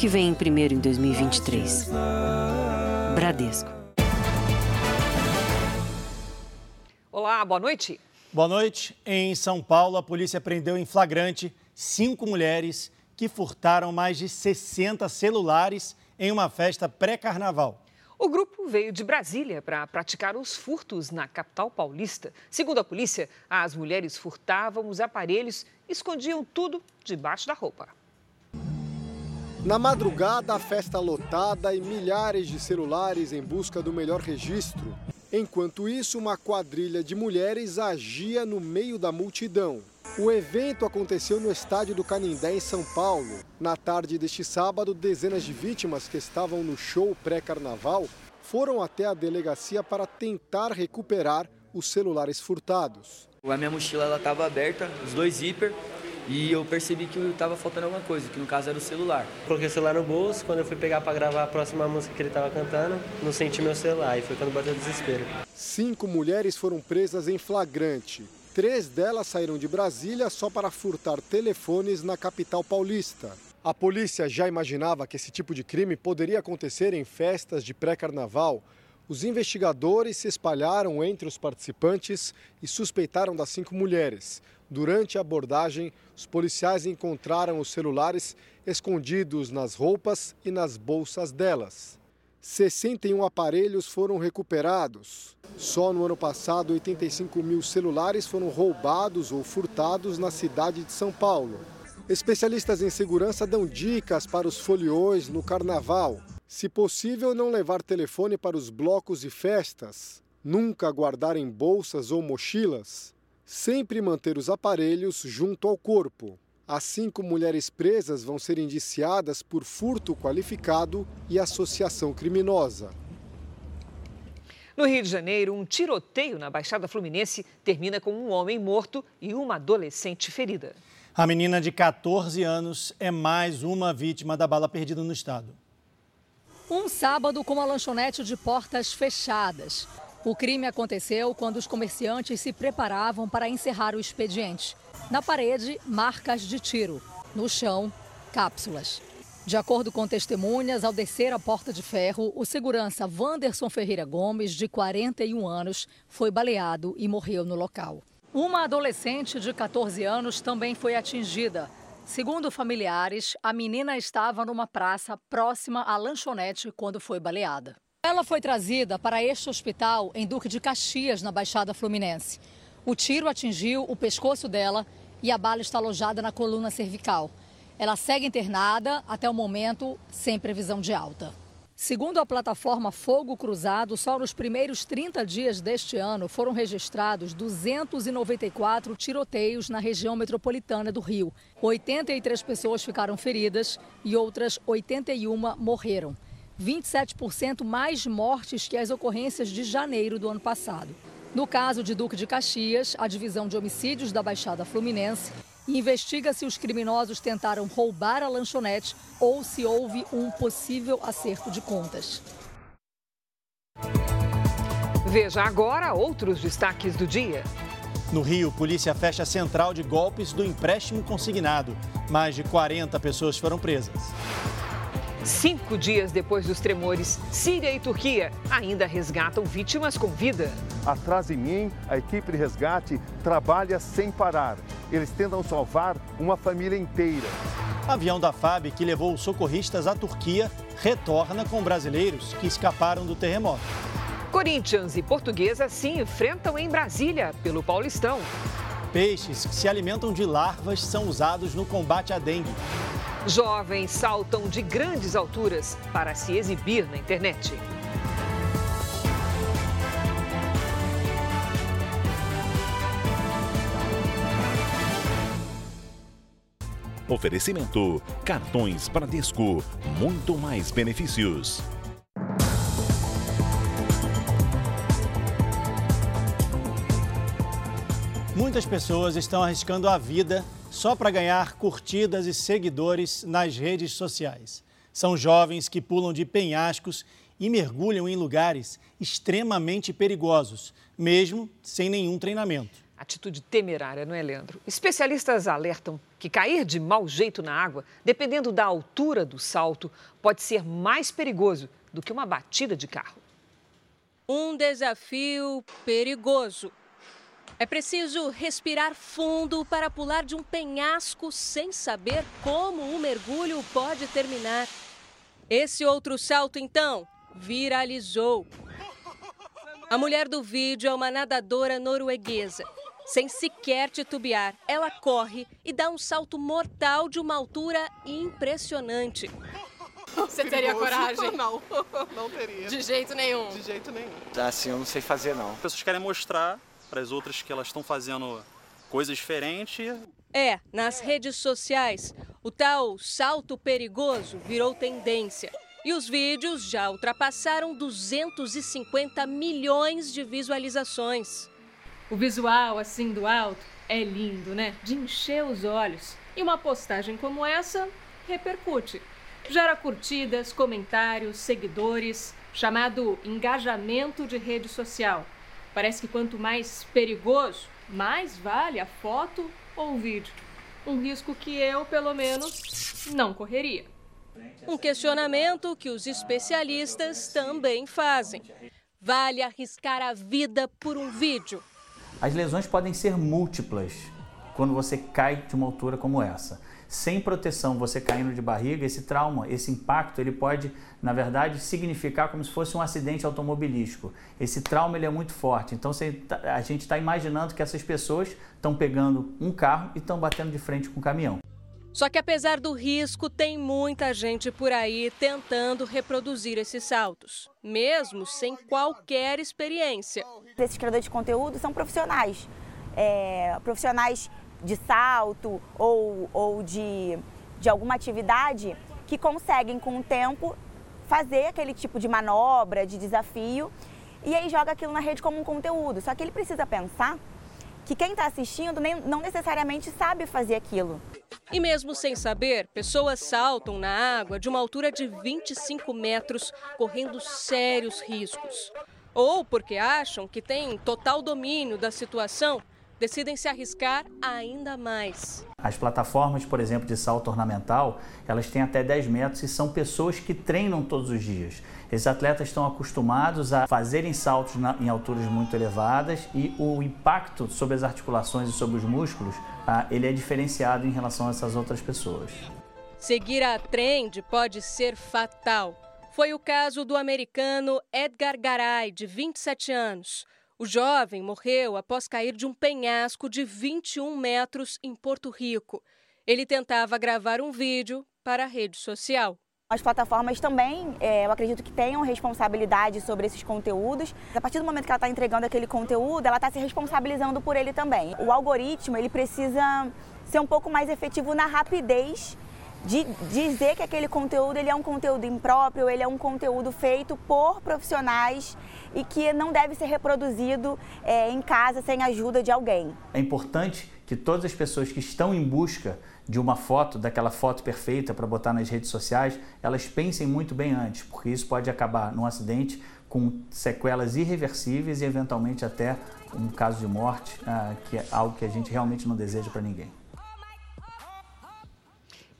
que vem primeiro em 2023. Bradesco. Olá, boa noite. Boa noite. Em São Paulo, a polícia prendeu em flagrante cinco mulheres que furtaram mais de 60 celulares em uma festa pré-carnaval. O grupo veio de Brasília para praticar os furtos na capital paulista. Segundo a polícia, as mulheres furtavam os aparelhos e escondiam tudo debaixo da roupa. Na madrugada, a festa lotada e milhares de celulares em busca do melhor registro. Enquanto isso, uma quadrilha de mulheres agia no meio da multidão. O evento aconteceu no estádio do Canindé, em São Paulo. Na tarde deste sábado, dezenas de vítimas que estavam no show pré-carnaval foram até a delegacia para tentar recuperar os celulares furtados. A minha mochila estava aberta, os dois zíper, e eu percebi que estava faltando alguma coisa, que no caso era o celular. Coloquei o celular no bolso, quando eu fui pegar para gravar a próxima música que ele estava cantando, não senti meu celular e foi quando bateu o desespero. Cinco mulheres foram presas em flagrante. Três delas saíram de Brasília só para furtar telefones na capital paulista. A polícia já imaginava que esse tipo de crime poderia acontecer em festas de pré-carnaval. Os investigadores se espalharam entre os participantes e suspeitaram das cinco mulheres. Durante a abordagem, os policiais encontraram os celulares escondidos nas roupas e nas bolsas delas. 61 aparelhos foram recuperados. Só no ano passado, 85 mil celulares foram roubados ou furtados na cidade de São Paulo. Especialistas em segurança dão dicas para os foliões no carnaval. Se possível, não levar telefone para os blocos e festas. Nunca guardar em bolsas ou mochilas. Sempre manter os aparelhos junto ao corpo. As cinco mulheres presas vão ser indiciadas por furto qualificado e associação criminosa. No Rio de Janeiro, um tiroteio na Baixada Fluminense termina com um homem morto e uma adolescente ferida. A menina de 14 anos é mais uma vítima da bala perdida no estado. Um sábado com uma lanchonete de portas fechadas. O crime aconteceu quando os comerciantes se preparavam para encerrar o expediente. Na parede, marcas de tiro. No chão, cápsulas. De acordo com testemunhas, ao descer a porta de ferro, o segurança Wanderson Ferreira Gomes, de 41 anos, foi baleado e morreu no local. Uma adolescente de 14 anos também foi atingida. Segundo familiares, a menina estava numa praça próxima à lanchonete quando foi baleada. Ela foi trazida para este hospital em Duque de Caxias, na Baixada Fluminense. O tiro atingiu o pescoço dela e a bala está alojada na coluna cervical. Ela segue internada até o momento sem previsão de alta. Segundo a plataforma Fogo Cruzado, só nos primeiros 30 dias deste ano foram registrados 294 tiroteios na região metropolitana do Rio. 83 pessoas ficaram feridas e outras 81 morreram. 27% mais mortes que as ocorrências de janeiro do ano passado. No caso de Duque de Caxias, a divisão de homicídios da Baixada Fluminense investiga se os criminosos tentaram roubar a lanchonete ou se houve um possível acerto de contas. Veja agora outros destaques do dia. No Rio, polícia fecha a central de golpes do empréstimo consignado. Mais de 40 pessoas foram presas. Cinco dias depois dos tremores, Síria e Turquia ainda resgatam vítimas com vida. Atrás de mim, a equipe de resgate trabalha sem parar. Eles tentam salvar uma família inteira. Avião da FAB que levou socorristas à Turquia retorna com brasileiros que escaparam do terremoto. Corinthians e Portuguesa se enfrentam em Brasília pelo Paulistão. Peixes que se alimentam de larvas são usados no combate à dengue. Jovens saltam de grandes alturas para se exibir na internet. Oferecimento: cartões Bradesco, muito mais benefícios. Muitas pessoas estão arriscando a vida só para ganhar curtidas e seguidores nas redes sociais. São jovens que pulam de penhascos e mergulham em lugares extremamente perigosos, mesmo sem nenhum treinamento. Atitude temerária, não é, Leandro? Especialistas alertam que cair de mau jeito na água, dependendo da altura do salto, pode ser mais perigoso do que uma batida de carro. Um desafio perigoso. É preciso respirar fundo para pular de um penhasco sem saber como o mergulho pode terminar. Esse outro salto, então, viralizou. A mulher do vídeo é uma nadadora norueguesa. Sem sequer titubear, ela corre e dá um salto mortal de uma altura impressionante. Você teria coragem? Não, não teria. De jeito nenhum? De jeito nenhum. Assim, eu não sei fazer, não. As pessoas querem mostrar para as outras que elas estão fazendo coisas diferentes. É, nas redes sociais, o tal salto perigoso virou tendência. E os vídeos já ultrapassaram 250 milhões de visualizações. O visual assim do alto é lindo, né? De encher os olhos. E uma postagem como essa repercute. Gera curtidas, comentários, seguidores, chamado engajamento de rede social. Parece que quanto mais perigoso, mais vale a foto ou o vídeo. Um risco que eu, pelo menos, não correria. Um questionamento que os especialistas também fazem. Vale arriscar a vida por um vídeo? As lesões podem ser múltiplas quando você cai de uma altura como essa. Sem proteção, você caindo de barriga, esse trauma, esse impacto, ele pode, na verdade, significar como se fosse um acidente automobilístico. Esse trauma ele é muito forte. Então tá, a gente está imaginando que essas pessoas estão pegando um carro e estão batendo de frente com o caminhão. Só que apesar do risco, tem muita gente por aí tentando reproduzir esses saltos, mesmo sem qualquer experiência. Esses criadores de conteúdo são profissionais, é, profissionais de salto ou, ou de, de alguma atividade que conseguem, com o tempo, fazer aquele tipo de manobra, de desafio, e aí joga aquilo na rede como um conteúdo. Só que ele precisa pensar que quem está assistindo nem, não necessariamente sabe fazer aquilo. E mesmo sem saber, pessoas saltam na água de uma altura de 25 metros, correndo sérios riscos. Ou porque acham que têm total domínio da situação, decidem se arriscar ainda mais. As plataformas, por exemplo, de salto ornamental, elas têm até 10 metros e são pessoas que treinam todos os dias. Esses atletas estão acostumados a fazerem saltos na, em alturas muito elevadas e o impacto sobre as articulações e sobre os músculos, ah, ele é diferenciado em relação a essas outras pessoas. Seguir a trend pode ser fatal. Foi o caso do americano Edgar Garay, de 27 anos. O jovem morreu após cair de um penhasco de 21 metros em Porto Rico. Ele tentava gravar um vídeo para a rede social. As plataformas também, é, eu acredito que tenham responsabilidade sobre esses conteúdos. A partir do momento que ela está entregando aquele conteúdo, ela está se responsabilizando por ele também. O algoritmo ele precisa ser um pouco mais efetivo na rapidez de dizer que aquele conteúdo ele é um conteúdo impróprio, ele é um conteúdo feito por profissionais e que não deve ser reproduzido é, em casa sem a ajuda de alguém. É importante que todas as pessoas que estão em busca de uma foto, daquela foto perfeita para botar nas redes sociais, elas pensem muito bem antes, porque isso pode acabar num acidente com sequelas irreversíveis e eventualmente até um caso de morte, ah, que é algo que a gente realmente não deseja para ninguém.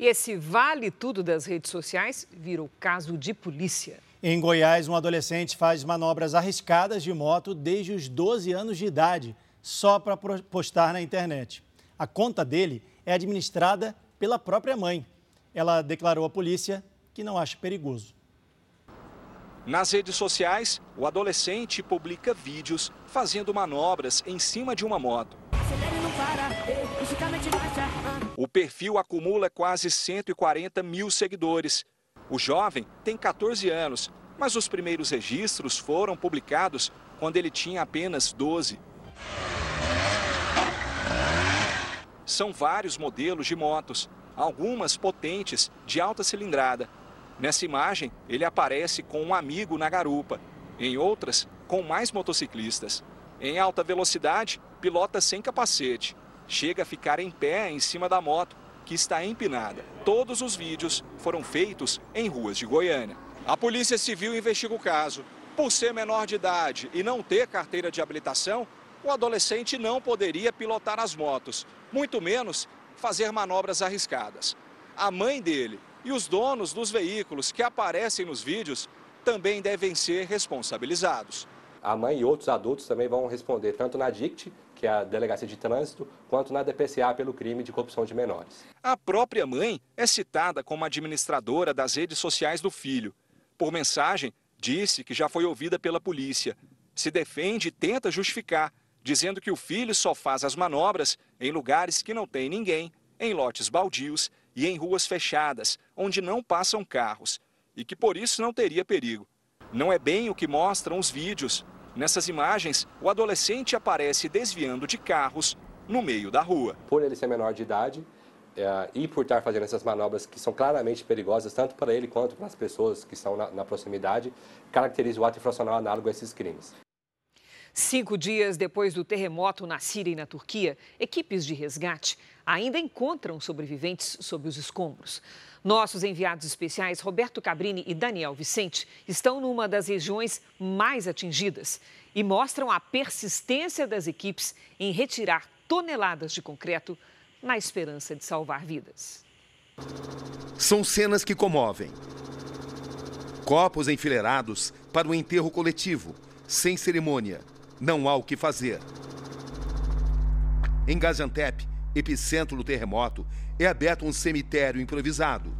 E esse vale tudo das redes sociais virou caso de polícia. Em Goiás, um adolescente faz manobras arriscadas de moto desde os 12 anos de idade, só para postar na internet. A conta dele é administrada pela própria mãe. Ela declarou à polícia que não acha perigoso. Nas redes sociais, o adolescente publica vídeos fazendo manobras em cima de uma moto. O perfil acumula quase 140 mil seguidores. O jovem tem 14 anos, mas os primeiros registros foram publicados quando ele tinha apenas 12. São vários modelos de motos, algumas potentes, de alta cilindrada. Nessa imagem, ele aparece com um amigo na garupa. Em outras, com mais motociclistas. Em alta velocidade, pilota sem capacete. Chega a ficar em pé em cima da moto, que está empinada. Todos os vídeos foram feitos em ruas de Goiânia. A Polícia Civil investiga o caso. Por ser menor de idade e não ter carteira de habilitação, o adolescente não poderia pilotar as motos, muito menos fazer manobras arriscadas. A mãe dele e os donos dos veículos que aparecem nos vídeos também devem ser responsabilizados. A mãe e outros adultos também vão responder tanto na DICT, que é a Delegacia de Trânsito, quanto na DPCA pelo crime de corrupção de menores. A própria mãe é citada como administradora das redes sociais do filho. Por mensagem, disse que já foi ouvida pela polícia. Se defende e tenta justificar, dizendo que o filho só faz as manobras em lugares que não tem ninguém, em lotes baldios e em ruas fechadas, onde não passam carros, e que por isso não teria perigo. Não é bem o que mostram os vídeos. Nessas imagens, o adolescente aparece desviando de carros no meio da rua. Por ele ser menor de idade é, e por estar fazendo essas manobras que são claramente perigosas, tanto para ele quanto para as pessoas que estão na, na proximidade, caracteriza o ato infracional análogo a esses crimes. Cinco dias depois do terremoto na Síria e na Turquia, equipes de resgate ainda encontram sobreviventes sob os escombros. Nossos enviados especiais, Roberto Cabrini e Daniel Vicente, estão numa das regiões mais atingidas e mostram a persistência das equipes em retirar toneladas de concreto na esperança de salvar vidas. São cenas que comovem. Copos enfileirados para o enterro coletivo, sem cerimônia. Não há o que fazer. Em Gaziantep, epicentro do terremoto, é aberto um cemitério improvisado.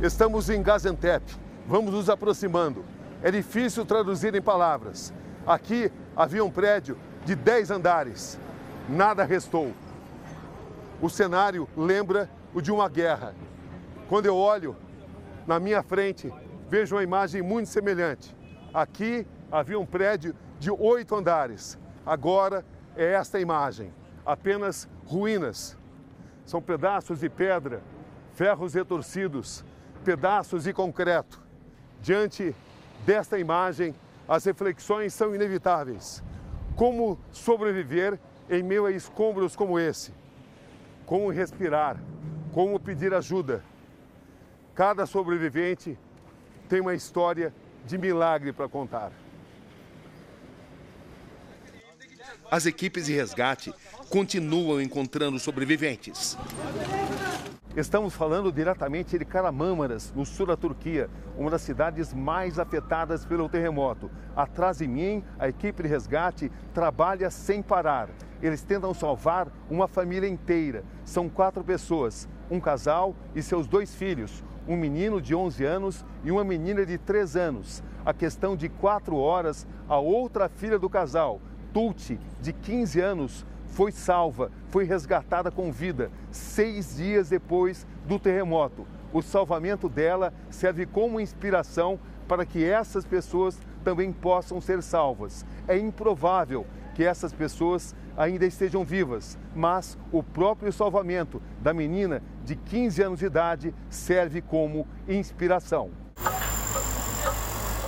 Estamos em Gaziantep. Vamos nos aproximando. É difícil traduzir em palavras. Aqui havia um prédio de 10 andares. Nada restou. O cenário lembra o de uma guerra. Quando eu olho na minha frente, vejo uma imagem muito semelhante. Aqui havia um prédio de oito andares. Agora é esta imagem, apenas ruínas. São pedaços de pedra, ferros retorcidos, pedaços de concreto. Diante desta imagem, as reflexões são inevitáveis. Como sobreviver em meio a escombros como esse? Como respirar? Como pedir ajuda? Cada sobrevivente tem uma história de milagre para contar. As equipes de resgate continuam encontrando sobreviventes. Estamos falando diretamente de Karamâmaras, no sul da Turquia, uma das cidades mais afetadas pelo terremoto. Atrás de mim, a equipe de resgate trabalha sem parar. Eles tentam salvar uma família inteira. São quatro pessoas, um casal e seus dois filhos, um menino de 11 anos e uma menina de 3 anos. A questão de quatro horas, a outra filha do casal, Tulti, de 15 anos, foi salva, foi resgatada com vida seis dias depois do terremoto. O salvamento dela serve como inspiração para que essas pessoas também possam ser salvas. É improvável que essas pessoas ainda estejam vivas, mas o próprio salvamento da menina de 15 anos de idade serve como inspiração.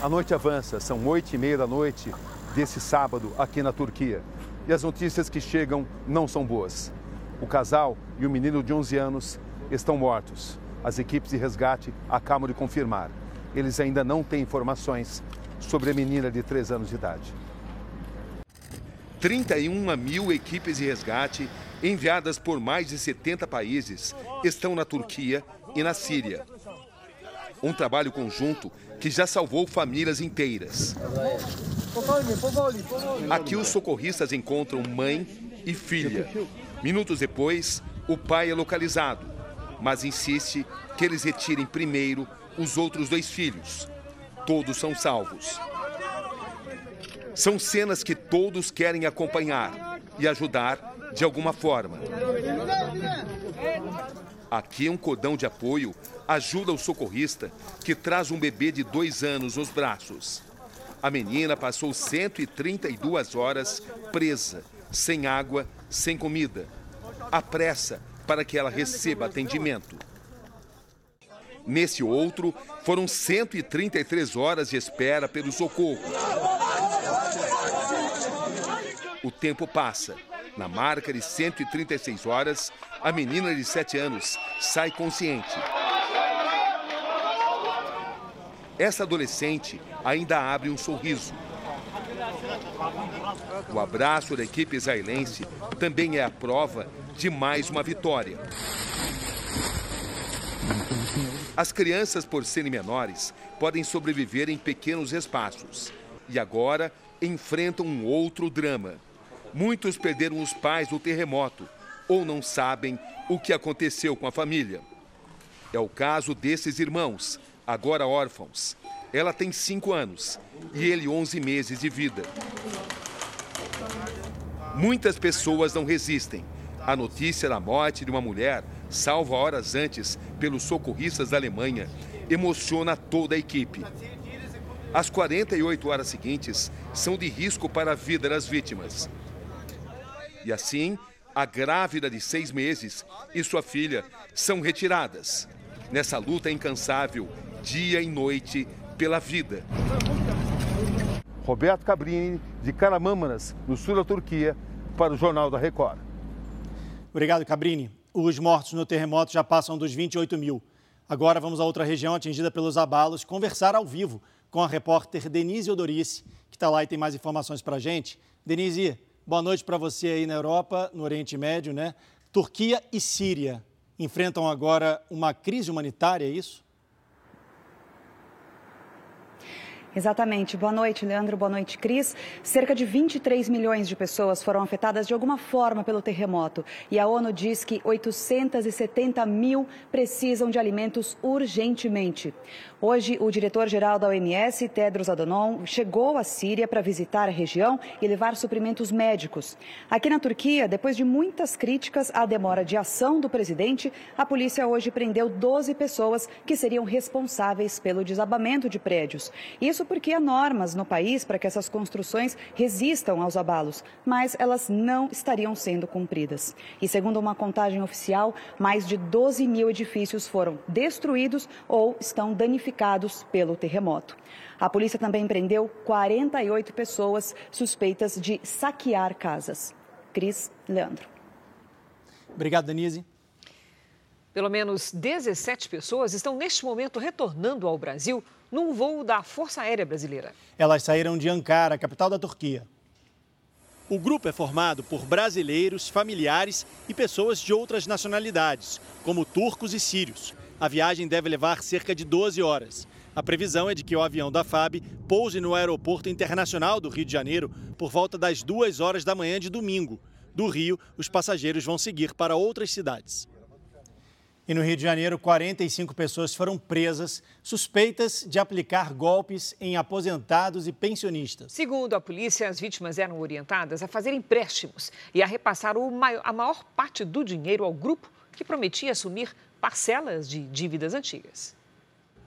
A noite avança, são oito e meia da noite desse sábado aqui na Turquia e as notícias que chegam não são boas. O casal e o menino de 11 anos estão mortos. As equipes de resgate acabam de confirmar. Eles ainda não têm informações sobre a menina de 3 anos de idade. 31 mil equipes de resgate enviadas por mais de 70 países estão na Turquia e na Síria. Um trabalho conjunto que já salvou famílias inteiras. Aqui os socorristas encontram mãe e filha. Minutos depois, o pai é localizado, mas insiste que eles retirem primeiro os outros dois filhos. Todos são salvos. São cenas que todos querem acompanhar e ajudar de alguma forma. Aqui um cordão de apoio ajuda o socorrista que traz um bebê de dois anos nos braços. A menina passou 132 horas presa, sem água, sem comida. A pressa para que ela receba atendimento. Nesse outro, foram 133 horas de espera pelo socorro. O tempo passa. Na marca de 136 horas, a menina de 7 anos sai consciente. Essa adolescente ainda abre um sorriso. O abraço da equipe israelense também é a prova de mais uma vitória. As crianças, por serem menores, podem sobreviver em pequenos espaços. E agora enfrentam um outro drama. Muitos perderam os pais no terremoto ou não sabem o que aconteceu com a família. É o caso desses irmãos, agora órfãos. Ela tem cinco anos e ele 11 meses de vida. Muitas pessoas não resistem. A notícia da morte de uma mulher, salva horas antes pelos socorristas da Alemanha, emociona toda a equipe. As 48 horas seguintes são de risco para a vida das vítimas. E assim, a grávida de seis meses e sua filha são retiradas. Nessa luta incansável, dia e noite, pela vida. Roberto Cabrini, de Karamâmaras, no sul da Turquia, para o Jornal da Record. Obrigado, Cabrini. Os mortos no terremoto já passam dos 28 mil. Agora vamos a outra região atingida pelos abalos, conversar ao vivo com a repórter Denise Odorice, que está lá e tem mais informações para a gente. Denise, boa noite para você aí na Europa, no Oriente Médio, né? Turquia e Síria enfrentam agora uma crise humanitária, é isso? Exatamente. Boa noite, Leandro. Boa noite, Cris. Cerca de 23 milhões de pessoas foram afetadas de alguma forma pelo terremoto. E a ONU diz que 870 mil precisam de alimentos urgentemente. Hoje, o diretor-geral da OMS, Tedros Adhanom, chegou à Síria para visitar a região e levar suprimentos médicos. Aqui na Turquia, depois de muitas críticas à demora de ação do presidente, a polícia hoje prendeu 12 pessoas que seriam responsáveis pelo desabamento de prédios. Isso porque há normas no país para que essas construções resistam aos abalos, mas elas não estariam sendo cumpridas. E segundo uma contagem oficial, mais de 12 mil edifícios foram destruídos ou estão danificados pelo terremoto. A polícia também prendeu 48 pessoas suspeitas de saquear casas. Cris Leandro. Obrigado, Denise. Pelo menos 17 pessoas estão neste momento retornando ao Brasil num voo da Força Aérea Brasileira. Elas saíram de Ankara, capital da Turquia. O grupo é formado por brasileiros, familiares e pessoas de outras nacionalidades, como turcos e sírios. A viagem deve levar cerca de 12 horas. A previsão é de que o avião da FAB pouse no Aeroporto Internacional do Rio de Janeiro por volta das 2 horas da manhã de domingo. Do Rio, os passageiros vão seguir para outras cidades. E no Rio de Janeiro, 45 pessoas foram presas, suspeitas de aplicar golpes em aposentados e pensionistas. Segundo a polícia, as vítimas eram orientadas a fazer empréstimos e a repassar maior, a maior parte do dinheiro ao grupo que prometia assumir parcelas de dívidas antigas.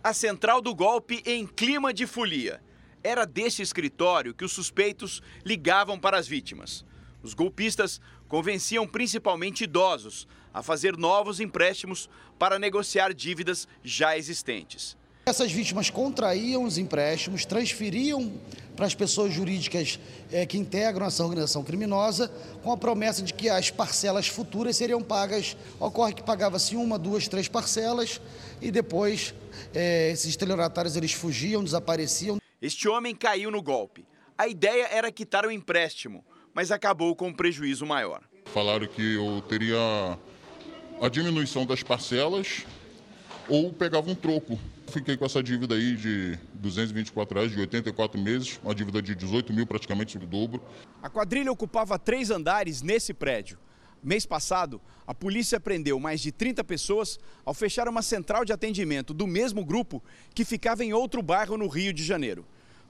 A central do golpe em clima de folia. Era desse escritório que os suspeitos ligavam para as vítimas. Os golpistas convenciam principalmente idosos a fazer novos empréstimos para negociar dívidas já existentes. Essas vítimas contraíam os empréstimos, transferiam para as pessoas jurídicas é, que integram essa organização criminosa, com a promessa de que as parcelas futuras seriam pagas. Ocorre que pagava-se uma, duas, três parcelas e depois é, esses estelionatários eles fugiam, desapareciam. Este homem caiu no golpe. A ideia era quitar o empréstimo, mas acabou com um prejuízo maior. Falaram que eu teria a diminuição das parcelas ou pegava um troco. Fiquei com essa dívida aí de 224 reais, de 84 meses, uma dívida de 18 mil, praticamente o dobro. A quadrilha ocupava três andares nesse prédio. Mês passado, a polícia prendeu mais de 30 pessoas ao fechar uma central de atendimento do mesmo grupo que ficava em outro bairro no Rio de Janeiro.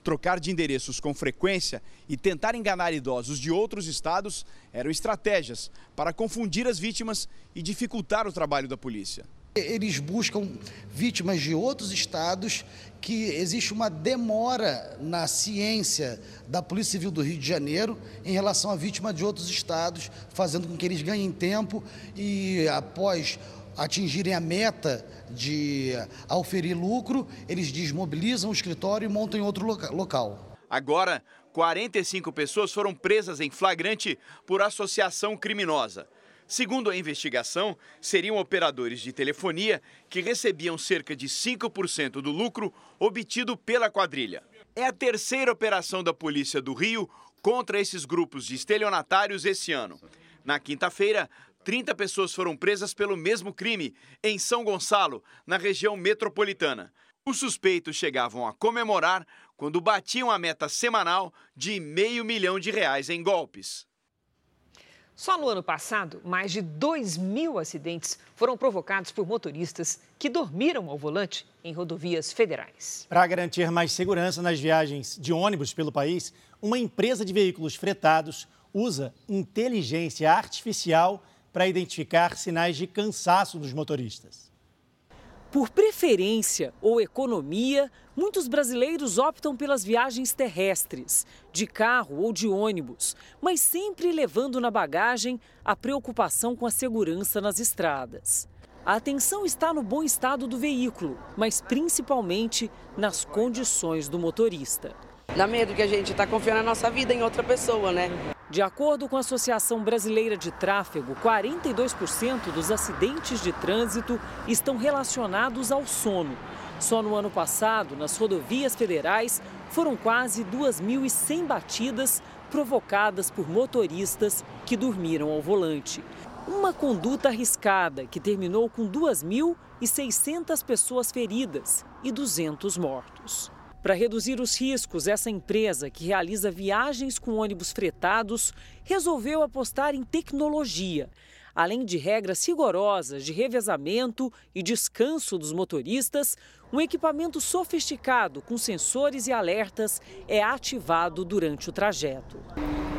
Trocar de endereços com frequência e tentar enganar idosos de outros estados eram estratégias para confundir as vítimas e dificultar o trabalho da polícia. Eles buscam vítimas de outros estados, que existe uma demora na ciência da Polícia Civil do Rio de Janeiro em relação à vítima de outros estados, fazendo com que eles ganhem tempo e, após atingirem a meta de auferir lucro, eles desmobilizam o escritório e montam em outro local. Agora, 45 pessoas foram presas em flagrante por associação criminosa. Segundo a investigação, seriam operadores de telefonia que recebiam cerca de 5% do lucro obtido pela quadrilha. É a terceira operação da Polícia do Rio contra esses grupos de estelionatários esse ano. Na quinta-feira, 30 pessoas foram presas pelo mesmo crime em São Gonçalo, na região metropolitana. Os suspeitos chegavam a comemorar quando batiam a meta semanal de meio milhão de reais em golpes. Só no ano passado, mais de 2 mil acidentes foram provocados por motoristas que dormiram ao volante em rodovias federais. Para garantir mais segurança nas viagens de ônibus pelo país, uma empresa de veículos fretados usa inteligência artificial para identificar sinais de cansaço dos motoristas. Por preferência ou economia, muitos brasileiros optam pelas viagens terrestres, de carro ou de ônibus, mas sempre levando na bagagem a preocupação com a segurança nas estradas. A atenção está no bom estado do veículo, mas principalmente nas condições do motorista. Dá medo que a gente está confiando a nossa vida em outra pessoa, né? De acordo com a Associação Brasileira de Tráfego, 42% dos acidentes de trânsito estão relacionados ao sono. Só no ano passado, nas rodovias federais, foram quase 2.100 batidas provocadas por motoristas que dormiram ao volante. Uma conduta arriscada que terminou com 2.600 pessoas feridas e 200 mortos. Para reduzir os riscos, essa empresa, que realiza viagens com ônibus fretados, resolveu apostar em tecnologia. Além de regras rigorosas de revezamento e descanso dos motoristas, um equipamento sofisticado com sensores e alertas é ativado durante o trajeto.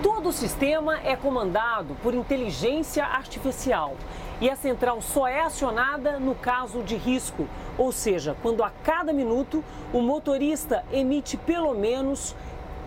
Todo o sistema é comandado por inteligência artificial e a central só é acionada no caso de risco, ou seja, quando a cada minuto o motorista emite pelo menos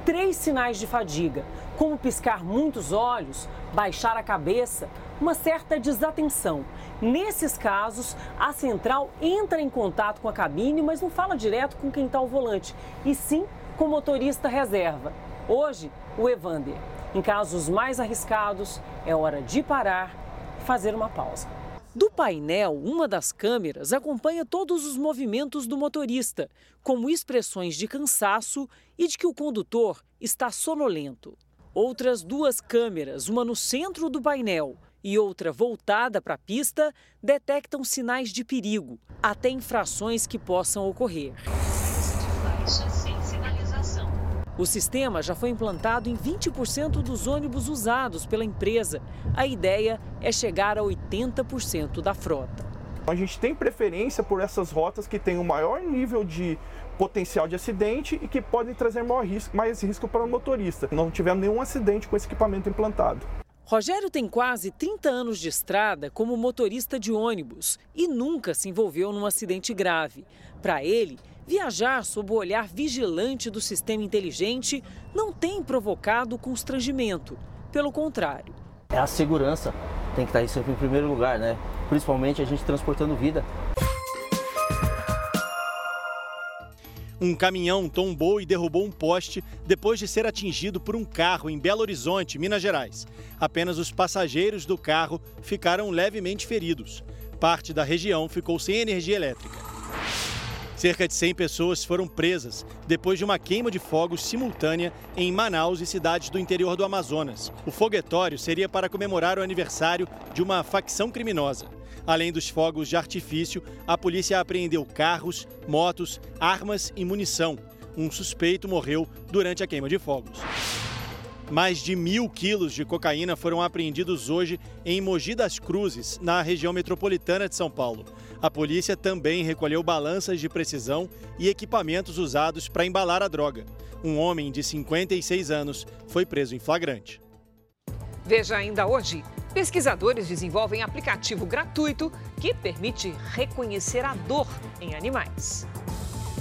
três sinais de fadiga, como piscar muitos olhos, baixar a cabeça, uma certa desatenção. Nesses casos, a central entra em contato com a cabine, mas não fala direto com quem está ao volante, e sim com o motorista reserva. Hoje, o Evander. Em casos mais arriscados, é hora de parar fazer uma pausa. Do painel, uma das câmeras acompanha todos os movimentos do motorista, como expressões de cansaço e de que o condutor está sonolento. Outras duas câmeras, uma no centro do painel e outra voltada para a pista, detectam sinais de perigo, até infrações que possam ocorrer. O sistema já foi implantado em 20% dos ônibus usados pela empresa. A ideia é chegar a 80% da frota. A gente tem preferência por essas rotas que têm o um maior nível de potencial de acidente e que podem trazer maior risco, mais risco para o motorista. Não tivemos nenhum acidente com esse equipamento implantado. Rogério tem quase 30 anos de estrada como motorista de ônibus e nunca se envolveu num acidente grave. Para ele, Viajar sob o olhar vigilante do sistema inteligente não tem provocado constrangimento. Pelo contrário. É a segurança tem que estar sempre em primeiro lugar, né? Principalmente a gente transportando vida. Um caminhão tombou e derrubou um poste depois de ser atingido por um carro em Belo Horizonte, Minas Gerais. Apenas os passageiros do carro ficaram levemente feridos. Parte da região ficou sem energia elétrica. Cerca de 100 pessoas foram presas depois de uma queima de fogos simultânea em Manaus e cidades do interior do Amazonas. O foguetório seria para comemorar o aniversário de uma facção criminosa. Além dos fogos de artifício, a polícia apreendeu carros, motos, armas e munição. Um suspeito morreu durante a queima de fogos. Mais de mil quilos de cocaína foram apreendidos hoje em Mogi das Cruzes, na região metropolitana de São Paulo. A polícia também recolheu balanças de precisão e equipamentos usados para embalar a droga. Um homem de 56 anos foi preso em flagrante. Veja ainda hoje. Pesquisadores desenvolvem aplicativo gratuito que permite reconhecer a dor em animais.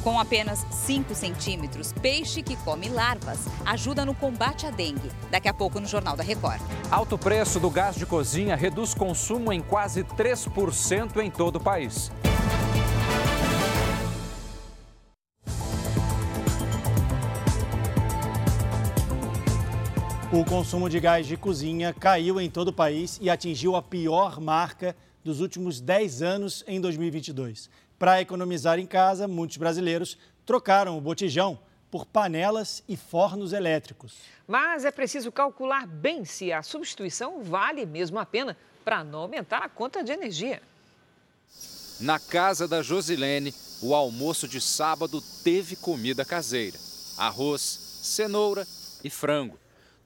Com apenas 5 centímetros, peixe que come larvas ajuda no combate à dengue. Daqui a pouco no Jornal da Record. Alto preço do gás de cozinha reduz consumo em quase 3% em todo o país. O consumo de gás de cozinha caiu em todo o país e atingiu a pior marca dos últimos 10 anos em 2022. Para economizar em casa, muitos brasileiros trocaram o botijão por panelas e fornos elétricos. Mas é preciso calcular bem se a substituição vale mesmo a pena para não aumentar a conta de energia. Na casa da Josilene, o almoço de sábado teve comida caseira: arroz, cenoura e frango.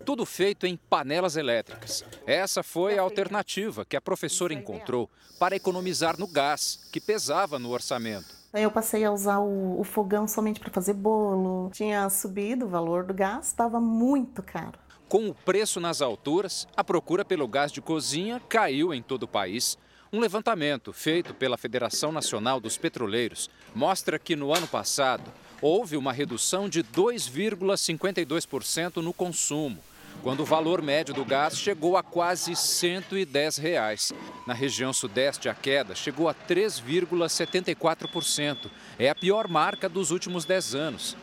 Tudo feito em panelas elétricas. Essa foi a alternativa que a professora encontrou para economizar no gás, que pesava no orçamento. Eu passei a usar o, o fogão somente para fazer bolo. Tinha subido o valor do gás, estava muito caro. Com o preço nas alturas, a procura pelo gás de cozinha caiu em todo o país. Um levantamento feito pela Federação Nacional dos Petroleiros mostra que no ano passado houve uma redução de 2,52% no consumo, quando o valor médio do gás chegou a quase 110 reais. Na região sudeste, a queda chegou a 3,74%. É a pior marca dos últimos 10 anos.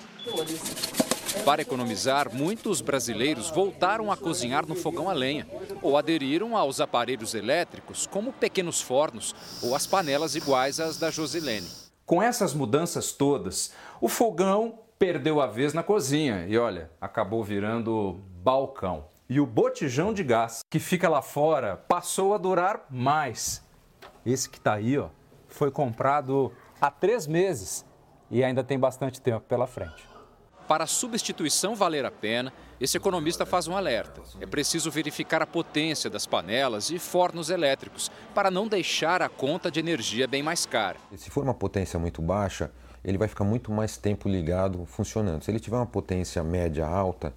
Para economizar, muitos brasileiros voltaram a cozinhar no fogão a lenha ou aderiram aos aparelhos elétricos, como pequenos fornos ou as panelas iguais às da Josilene. Com essas mudanças todas, o fogão perdeu a vez na cozinha e olha, acabou virando balcão. E o botijão de gás que fica lá fora passou a durar mais. Esse que está aí, ó, foi comprado há três meses e ainda tem bastante tempo pela frente. Para a substituição valer a pena, esse economista faz um alerta. É preciso verificar a potência das panelas e fornos elétricos para não deixar a conta de energia bem mais cara. Se for uma potência muito baixa, ele vai ficar muito mais tempo ligado funcionando. Se ele tiver uma potência média alta,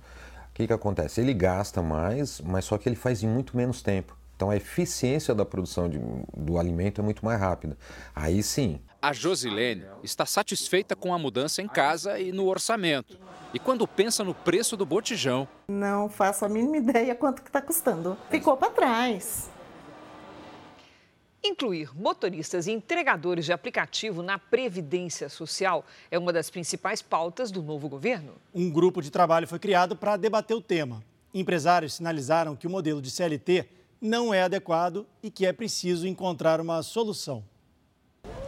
o que, que acontece? Ele gasta mais, mas só que ele faz em muito menos tempo. Então a eficiência da produção de, do alimento é muito mais rápida. Aí sim. A Josilene está satisfeita com a mudança em casa e no orçamento. E quando pensa no preço do botijão. Não faço a mínima ideia quanto que está custando. Ficou para trás. Incluir motoristas e entregadores de aplicativo na Previdência Social é uma das principais pautas do novo governo. Um grupo de trabalho foi criado para debater o tema. Empresários sinalizaram que o modelo de CLT não é adequado e que é preciso encontrar uma solução.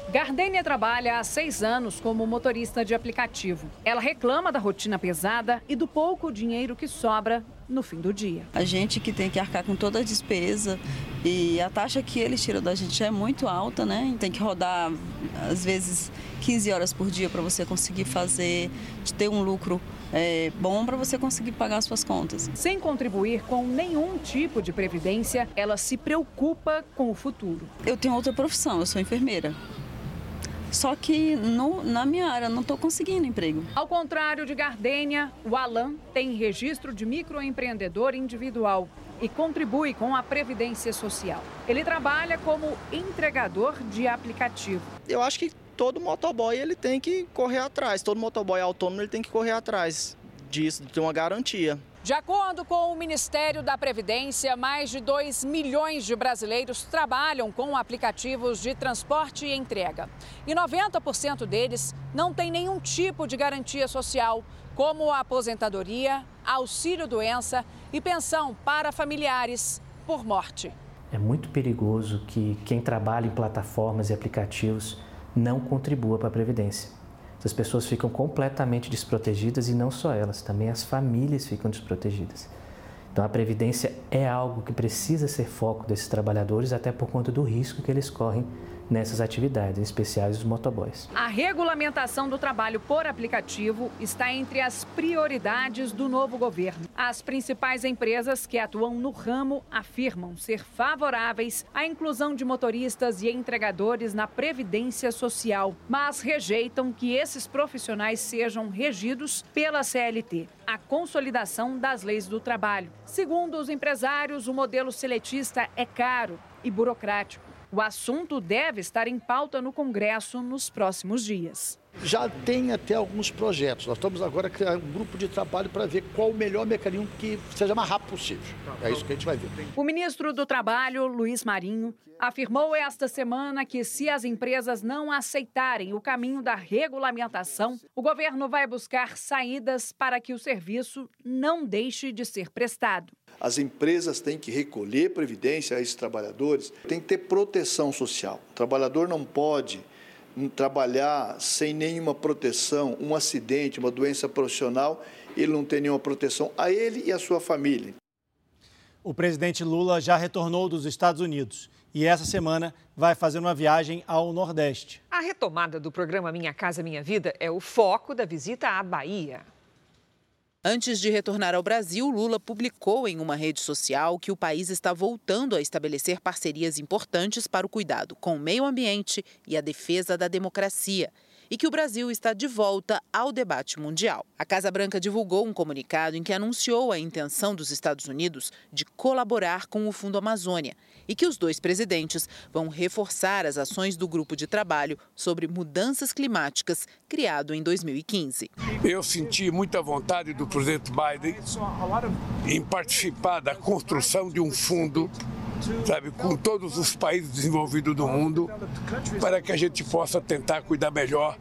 Gardênia trabalha há seis anos como motorista de aplicativo. Ela reclama da rotina pesada e do pouco dinheiro que sobra no fim do dia. A gente que tem que arcar com toda a despesa e a taxa que eles tiram da gente é muito alta, né? Tem que rodar às vezes 15 horas por dia para você conseguir fazer, ter um lucro é, bom para você conseguir pagar suas contas. Sem contribuir com nenhum tipo de previdência, ela se preocupa com o futuro. Eu tenho outra profissão, eu sou enfermeira. Só que no, na minha área não estou conseguindo emprego. Ao contrário de Gardênia, o Alan tem registro de microempreendedor individual e contribui com a Previdência Social. Ele trabalha como entregador de aplicativo. Eu acho que todo motoboy ele tem que correr atrás, todo motoboy autônomo ele tem que correr atrás disso, de ter uma garantia. De acordo com o Ministério da Previdência, mais de 2 milhões de brasileiros trabalham com aplicativos de transporte e entrega. E 90% deles não têm nenhum tipo de garantia social, como aposentadoria, auxílio-doença e pensão para familiares por morte. É muito perigoso que quem trabalha em plataformas e aplicativos não contribua para a Previdência. Essas pessoas ficam completamente desprotegidas e não só elas, também as famílias ficam desprotegidas. Então a previdência é algo que precisa ser foco desses trabalhadores até por conta do risco que eles correm nessas atividades, em especial os motoboys. A regulamentação do trabalho por aplicativo está entre as prioridades do novo governo. As principais empresas que atuam no ramo afirmam ser favoráveis à inclusão de motoristas e entregadores na previdência social, mas rejeitam que esses profissionais sejam regidos pela CLT a consolidação das leis do trabalho. Segundo os empresários, o modelo seletista é caro e burocrático. O assunto deve estar em pauta no Congresso nos próximos dias. Já tem até alguns projetos. Nós estamos agora criando um grupo de trabalho para ver qual o melhor mecanismo que seja mais rápido possível. É isso que a gente vai ver. O ministro do Trabalho, Luiz Marinho, afirmou esta semana que se as empresas não aceitarem o caminho da regulamentação, o governo vai buscar saídas para que o serviço não deixe de ser prestado. As empresas têm que recolher previdência a esses trabalhadores, tem que ter proteção social. O trabalhador não pode trabalhar sem nenhuma proteção, um acidente, uma doença profissional, ele não tem nenhuma proteção a ele e a sua família. O presidente Lula já retornou dos Estados Unidos e essa semana vai fazer uma viagem ao Nordeste. A retomada do programa Minha Casa Minha Vida é o foco da visita à Bahia. Antes de retornar ao Brasil, Lula publicou em uma rede social que o país está voltando a estabelecer parcerias importantes para o cuidado com o meio ambiente e a defesa da democracia e que o Brasil está de volta ao debate mundial. A Casa Branca divulgou um comunicado em que anunciou a intenção dos Estados Unidos de colaborar com o Fundo Amazônia e que os dois presidentes vão reforçar as ações do grupo de trabalho sobre mudanças climáticas criado em 2015. Eu senti muita vontade do presidente Biden em participar da construção de um fundo sabe, com todos os países desenvolvidos do mundo, para que a gente possa tentar cuidar melhor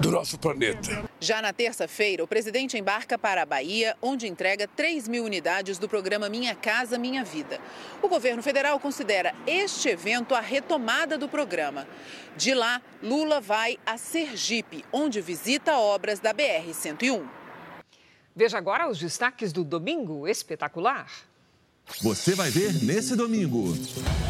do nosso planeta. Já na terça-feira, o presidente embarca para a Bahia, onde entrega 3 mil unidades do programa Minha Casa Minha Vida. O governo federal considera este evento a retomada do programa. De lá, Lula vai a Sergipe, onde visita obras da BR-101. Veja agora os destaques do Domingo Espetacular. Você vai ver nesse domingo.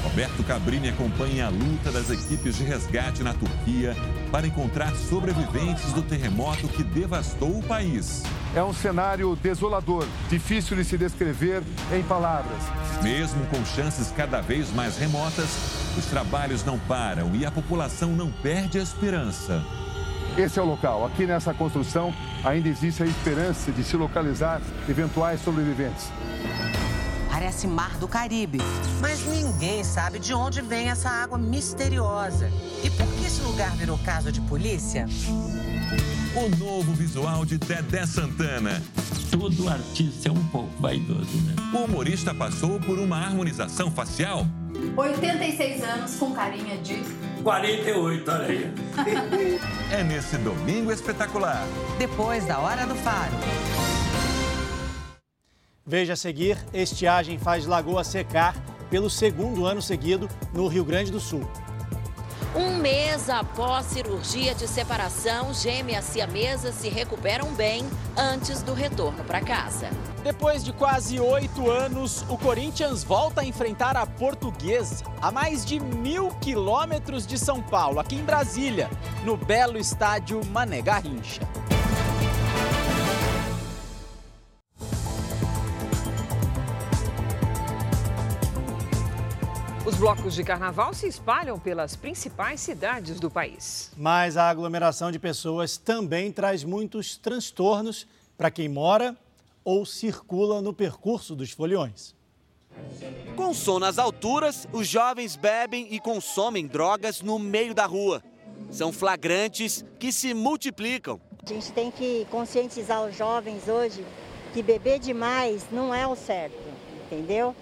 Roberto Cabrini acompanha a luta das equipes de resgate na Turquia para encontrar sobreviventes do terremoto que devastou o país. É um cenário desolador, difícil de se descrever em palavras. Mesmo com chances cada vez mais remotas, os trabalhos não param e a população não perde a esperança. Esse é o local. Aqui nessa construção ainda existe a esperança de se localizar eventuais sobreviventes. Parece mar do Caribe. Mas ninguém sabe de onde vem essa água misteriosa. E por que esse lugar virou caso de polícia? O novo visual de Dedé Santana. Todo artista é um pouco vaidoso, né? O humorista passou por uma harmonização facial. 86 anos com carinha de 48, olha aí. é nesse domingo espetacular. Depois da Hora do Faro. Veja a seguir: estiagem faz lagoa secar pelo segundo ano seguido no Rio Grande do Sul. Um mês após cirurgia de separação, gêmeas siamesas se recuperam bem antes do retorno para casa. Depois de quase oito anos, o Corinthians volta a enfrentar a Portuguesa a mais de mil quilômetros de São Paulo, aqui em Brasília, no belo estádio Mané Garrincha. Blocos de carnaval se espalham pelas principais cidades do país. Mas a aglomeração de pessoas também traz muitos transtornos para quem mora ou circula no percurso dos foliões. Com som nas alturas, os jovens bebem e consomem drogas no meio da rua. São flagrantes que se multiplicam. A gente tem que conscientizar os jovens hoje que beber demais não é o certo, entendeu?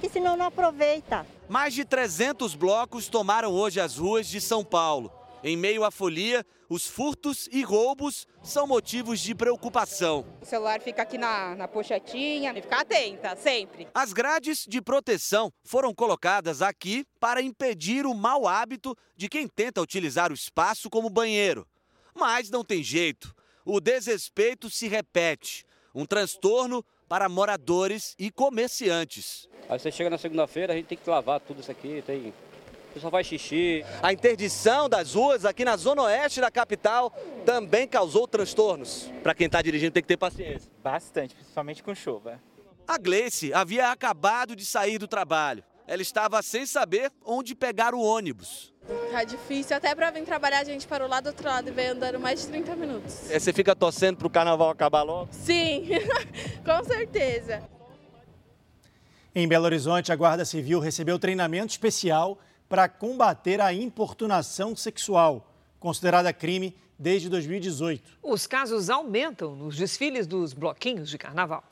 Que senão não aproveita. Mais de 300 blocos tomaram hoje as ruas de São Paulo. Em meio à folia, os furtos e roubos são motivos de preocupação. O celular fica aqui na, na pochetinha e ficar atenta, sempre. As grades de proteção foram colocadas aqui para impedir o mau hábito de quem tenta utilizar o espaço como banheiro. Mas não tem jeito. O desrespeito se repete. Um transtorno para moradores e comerciantes. Aí você chega na segunda-feira, a gente tem que lavar tudo isso aqui, tem o pessoal faz xixi. A interdição das ruas aqui na zona oeste da capital também causou transtornos. Para quem está dirigindo tem que ter paciência. Bastante, principalmente com chuva. A Gleice havia acabado de sair do trabalho. Ela estava sem saber onde pegar o ônibus. Tá difícil, até para vir trabalhar a gente parou lá do outro lado e veio andando mais de 30 minutos. E você fica torcendo para o carnaval acabar logo? Sim, com certeza. Em Belo Horizonte, a Guarda Civil recebeu treinamento especial para combater a importunação sexual, considerada crime desde 2018. Os casos aumentam nos desfiles dos bloquinhos de carnaval.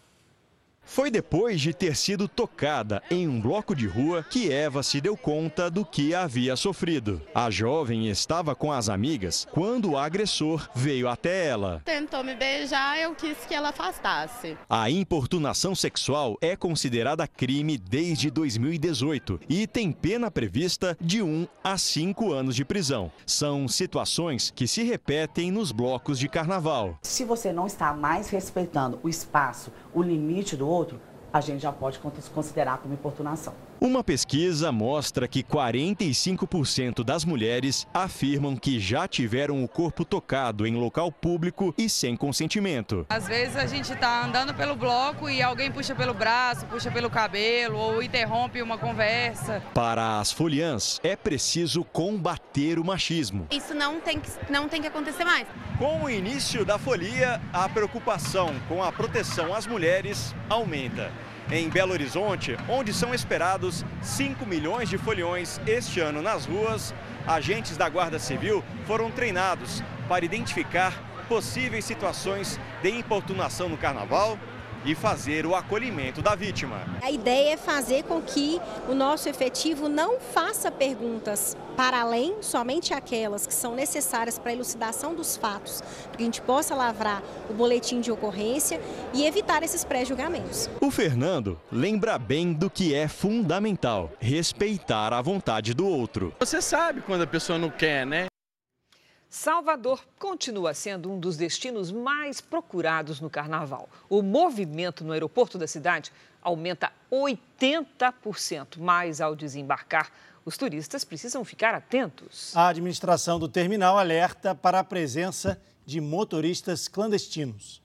Foi depois de ter sido tocada em um bloco de rua que Eva se deu conta do que havia sofrido. A jovem estava com as amigas quando o agressor veio até ela. Tentou me beijar, eu quis que ela afastasse. A importunação sexual é considerada crime desde 2018 e tem pena prevista de 1 a 5 anos de prisão. São situações que se repetem nos blocos de carnaval. Se você não está mais respeitando o espaço, o limite do outro, a gente já pode considerar como importunação. Uma pesquisa mostra que 45% das mulheres afirmam que já tiveram o corpo tocado em local público e sem consentimento. Às vezes a gente está andando pelo bloco e alguém puxa pelo braço, puxa pelo cabelo ou interrompe uma conversa. Para as foliãs, é preciso combater o machismo. Isso não tem que, não tem que acontecer mais. Com o início da folia, a preocupação com a proteção às mulheres aumenta em Belo Horizonte, onde são esperados 5 milhões de foliões este ano nas ruas, agentes da Guarda Civil foram treinados para identificar possíveis situações de importunação no carnaval e fazer o acolhimento da vítima. A ideia é fazer com que o nosso efetivo não faça perguntas para além somente aquelas que são necessárias para a elucidação dos fatos, para que a gente possa lavrar o boletim de ocorrência e evitar esses pré-julgamentos. O Fernando lembra bem do que é fundamental: respeitar a vontade do outro. Você sabe quando a pessoa não quer, né? Salvador continua sendo um dos destinos mais procurados no carnaval. O movimento no aeroporto da cidade aumenta 80%, mas ao desembarcar, os turistas precisam ficar atentos. A administração do terminal alerta para a presença de motoristas clandestinos.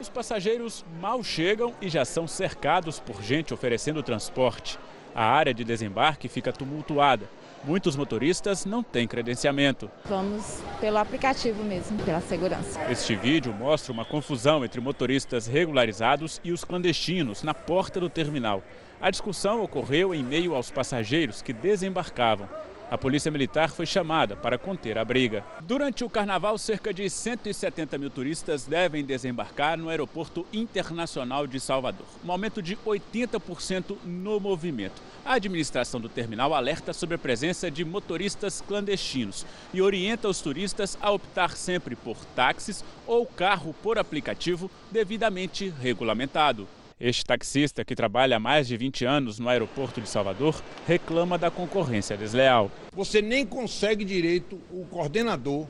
Os passageiros mal chegam e já são cercados por gente oferecendo transporte. A área de desembarque fica tumultuada. Muitos motoristas não têm credenciamento. Vamos pelo aplicativo mesmo, pela segurança. Este vídeo mostra uma confusão entre motoristas regularizados e os clandestinos na porta do terminal. A discussão ocorreu em meio aos passageiros que desembarcavam. A polícia militar foi chamada para conter a briga. Durante o carnaval, cerca de 170 mil turistas devem desembarcar no Aeroporto Internacional de Salvador, um aumento de 80% no movimento. A administração do terminal alerta sobre a presença de motoristas clandestinos e orienta os turistas a optar sempre por táxis ou carro por aplicativo devidamente regulamentado. Este taxista, que trabalha há mais de 20 anos no aeroporto de Salvador, reclama da concorrência desleal. Você nem consegue direito o coordenador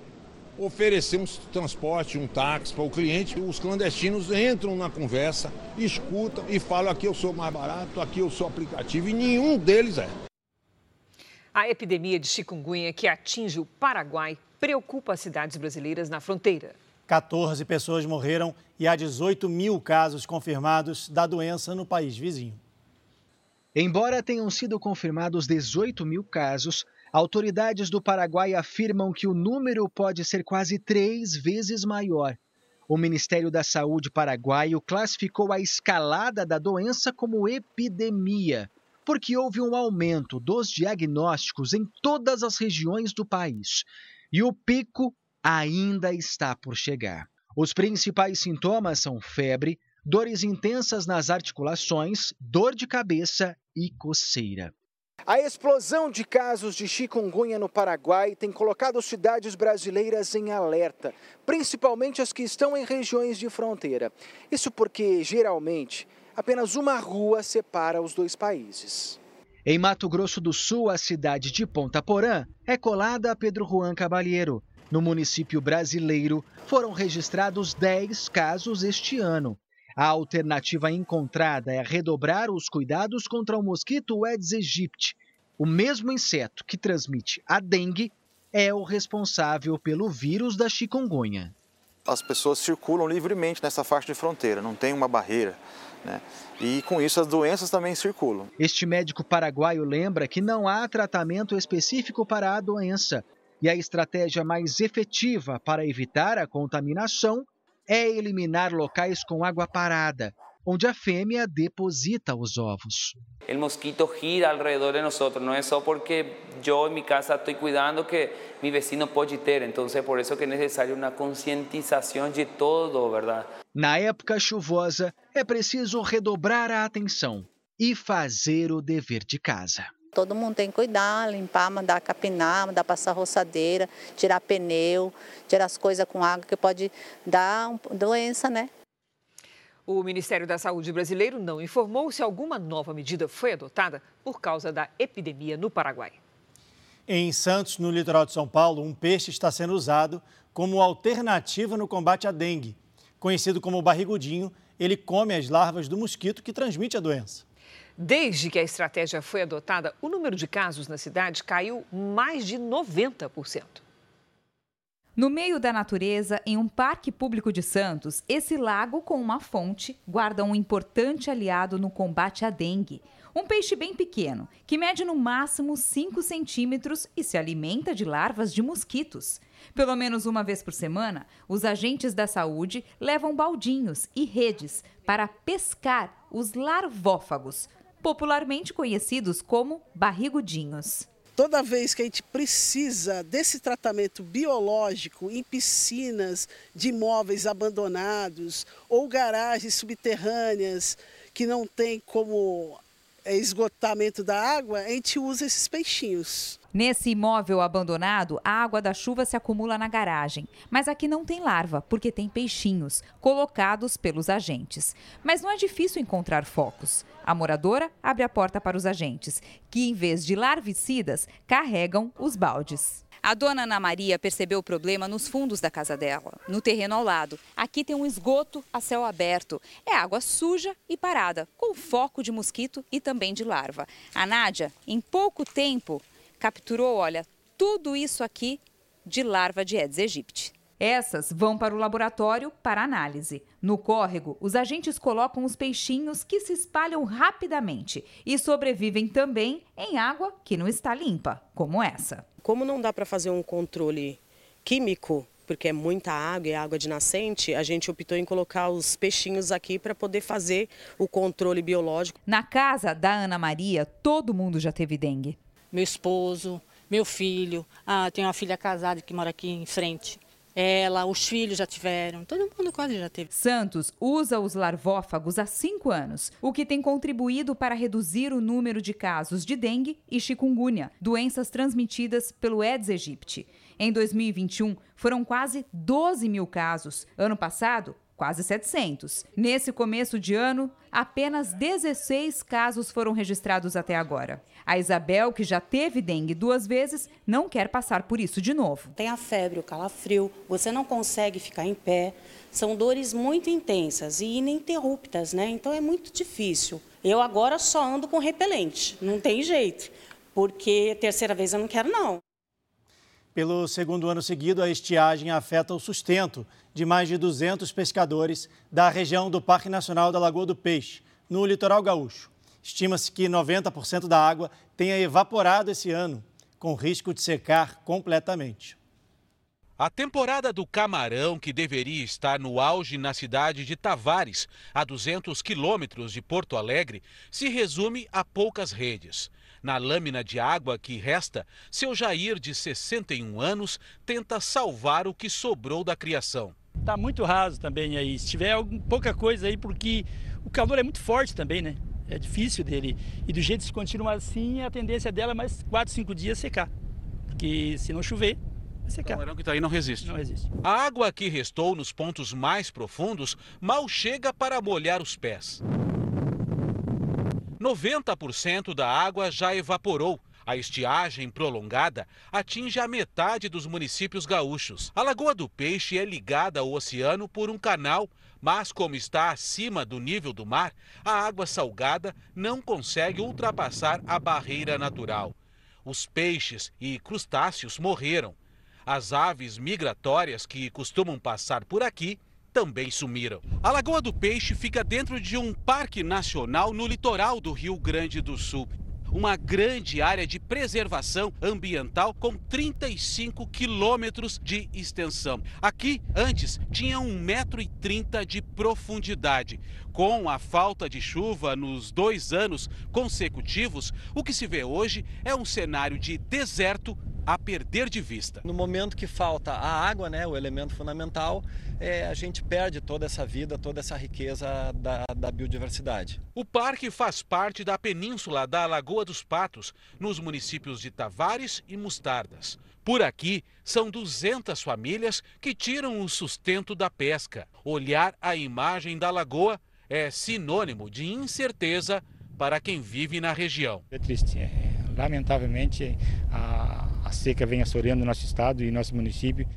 oferecer um transporte, um táxi para o cliente. Os clandestinos entram na conversa, escutam e falam aqui eu sou mais barato, aqui eu sou aplicativo e nenhum deles é. A epidemia de chikungunya que atinge o Paraguai preocupa as cidades brasileiras na fronteira. 14 pessoas morreram e há 18 mil casos confirmados da doença no país vizinho. Embora tenham sido confirmados 18 mil casos, autoridades do Paraguai afirmam que o número pode ser quase três vezes maior. O Ministério da Saúde paraguaio classificou a escalada da doença como epidemia, porque houve um aumento dos diagnósticos em todas as regiões do país. E o pico ainda está por chegar. Os principais sintomas são febre, dores intensas nas articulações, dor de cabeça e coceira. A explosão de casos de chikungunya no Paraguai tem colocado cidades brasileiras em alerta, principalmente as que estão em regiões de fronteira. Isso porque, geralmente, apenas uma rua separa os dois países. Em Mato Grosso do Sul, a cidade de Ponta Porã é colada a Pedro Juan Cabalheiro. No município brasileiro, foram registrados 10 casos este ano. A alternativa encontrada é redobrar os cuidados contra o mosquito Aedes aegypti. O mesmo inseto que transmite a dengue é o responsável pelo vírus da chikungunya. As pessoas circulam livremente nessa faixa de fronteira, não tem uma barreira. Né? E com isso as doenças também circulam. Este médico paraguaio lembra que não há tratamento específico para a doença, e a estratégia mais efetiva para evitar a contaminação é eliminar locais com água parada. onde a fêmea deposita os ovos. O mosquito gira ao redor de nós, não é só porque eu em minha casa estou cuidando que meu vecino pode ter, então é por isso que é necessário uma conscientização de todo, verdade? Na época chuvosa, é preciso redobrar a atenção e fazer o dever de casa. Todo mundo tem que cuidar, limpar, mandar capinar, mandar passar roçadeira, tirar pneu, tirar as coisas com água que pode dar doença, né? O Ministério da Saúde brasileiro não informou se alguma nova medida foi adotada por causa da epidemia no Paraguai. Em Santos, no litoral de São Paulo, um peixe está sendo usado como alternativa no combate à dengue. Conhecido como barrigudinho, ele come as larvas do mosquito que transmite a doença. Desde que a estratégia foi adotada, o número de casos na cidade caiu mais de 90%. No meio da natureza, em um parque público de Santos, esse lago com uma fonte guarda um importante aliado no combate à dengue. Um peixe bem pequeno, que mede no máximo 5 centímetros e se alimenta de larvas de mosquitos. Pelo menos uma vez por semana, os agentes da saúde levam baldinhos e redes para pescar os larvófagos, popularmente conhecidos como barrigudinhos. Toda vez que a gente precisa desse tratamento biológico em piscinas de imóveis abandonados ou garagens subterrâneas que não tem como esgotamento da água, a gente usa esses peixinhos. Nesse imóvel abandonado, a água da chuva se acumula na garagem. Mas aqui não tem larva, porque tem peixinhos, colocados pelos agentes. Mas não é difícil encontrar focos. A moradora abre a porta para os agentes, que, em vez de larvicidas, carregam os baldes. A dona Ana Maria percebeu o problema nos fundos da casa dela, no terreno ao lado. Aqui tem um esgoto a céu aberto. É água suja e parada, com foco de mosquito e também de larva. A Nádia, em pouco tempo, capturou, olha, tudo isso aqui de larva de Aedes aegypti. Essas vão para o laboratório para análise. No córrego, os agentes colocam os peixinhos que se espalham rapidamente e sobrevivem também em água que não está limpa, como essa. Como não dá para fazer um controle químico, porque é muita água e é água de nascente, a gente optou em colocar os peixinhos aqui para poder fazer o controle biológico. Na casa da Ana Maria, todo mundo já teve dengue meu esposo, meu filho. Ah, tenho uma filha casada que mora aqui em frente. Ela, os filhos já tiveram, todo mundo quase já teve. Santos usa os larvófagos há cinco anos, o que tem contribuído para reduzir o número de casos de dengue e chikungunya, doenças transmitidas pelo Aedes aegypti. Em 2021, foram quase 12 mil casos. Ano passado, quase 700. Nesse começo de ano, apenas 16 casos foram registrados até agora. A Isabel, que já teve dengue duas vezes, não quer passar por isso de novo. Tem a febre, o calafrio, você não consegue ficar em pé. São dores muito intensas e ininterruptas, né? Então é muito difícil. Eu agora só ando com repelente, não tem jeito, porque terceira vez eu não quero não. Pelo segundo ano seguido, a estiagem afeta o sustento de mais de 200 pescadores da região do Parque Nacional da Lagoa do Peixe, no litoral gaúcho. Estima-se que 90% da água tenha evaporado esse ano, com risco de secar completamente. A temporada do camarão, que deveria estar no auge na cidade de Tavares, a 200 quilômetros de Porto Alegre, se resume a poucas redes. Na lâmina de água que resta, seu Jair, de 61 anos, tenta salvar o que sobrou da criação. Está muito raso também aí. Se tiver pouca coisa aí, porque o calor é muito forte também, né? É difícil dele. E do jeito que continua assim, a tendência dela é mais 4, 5 dias secar. Porque se não chover, vai secar. O camarão que está aí não resiste. Não resiste. A água que restou nos pontos mais profundos mal chega para molhar os pés. 90% da água já evaporou. A estiagem prolongada atinge a metade dos municípios gaúchos. A Lagoa do Peixe é ligada ao oceano por um canal, mas como está acima do nível do mar, a água salgada não consegue ultrapassar a barreira natural. Os peixes e crustáceos morreram. As aves migratórias que costumam passar por aqui também sumiram. A Lagoa do Peixe fica dentro de um parque nacional no litoral do Rio Grande do Sul. uma grande área de preservação ambiental com 35 quilômetros de extensão. Aqui, antes, tinha 1,30m de profundidade. Com a falta de chuva nos dois anos consecutivos, o que se vê hoje é um cenário de deserto a perder de vista. No momento que falta a água, né, o elemento fundamental, é, a gente perde toda essa vida, toda essa riqueza da, da biodiversidade. O parque faz parte da península da Lagoa dos Patos, nos municípios de Tavares e Mostardas. Por aqui, são 200 famílias que tiram o sustento da pesca. Olhar a imagem da lagoa é sinônimo de incerteza para quem vive na região. É triste, é, lamentavelmente a, a seca vem assoreando nosso estado e nosso município.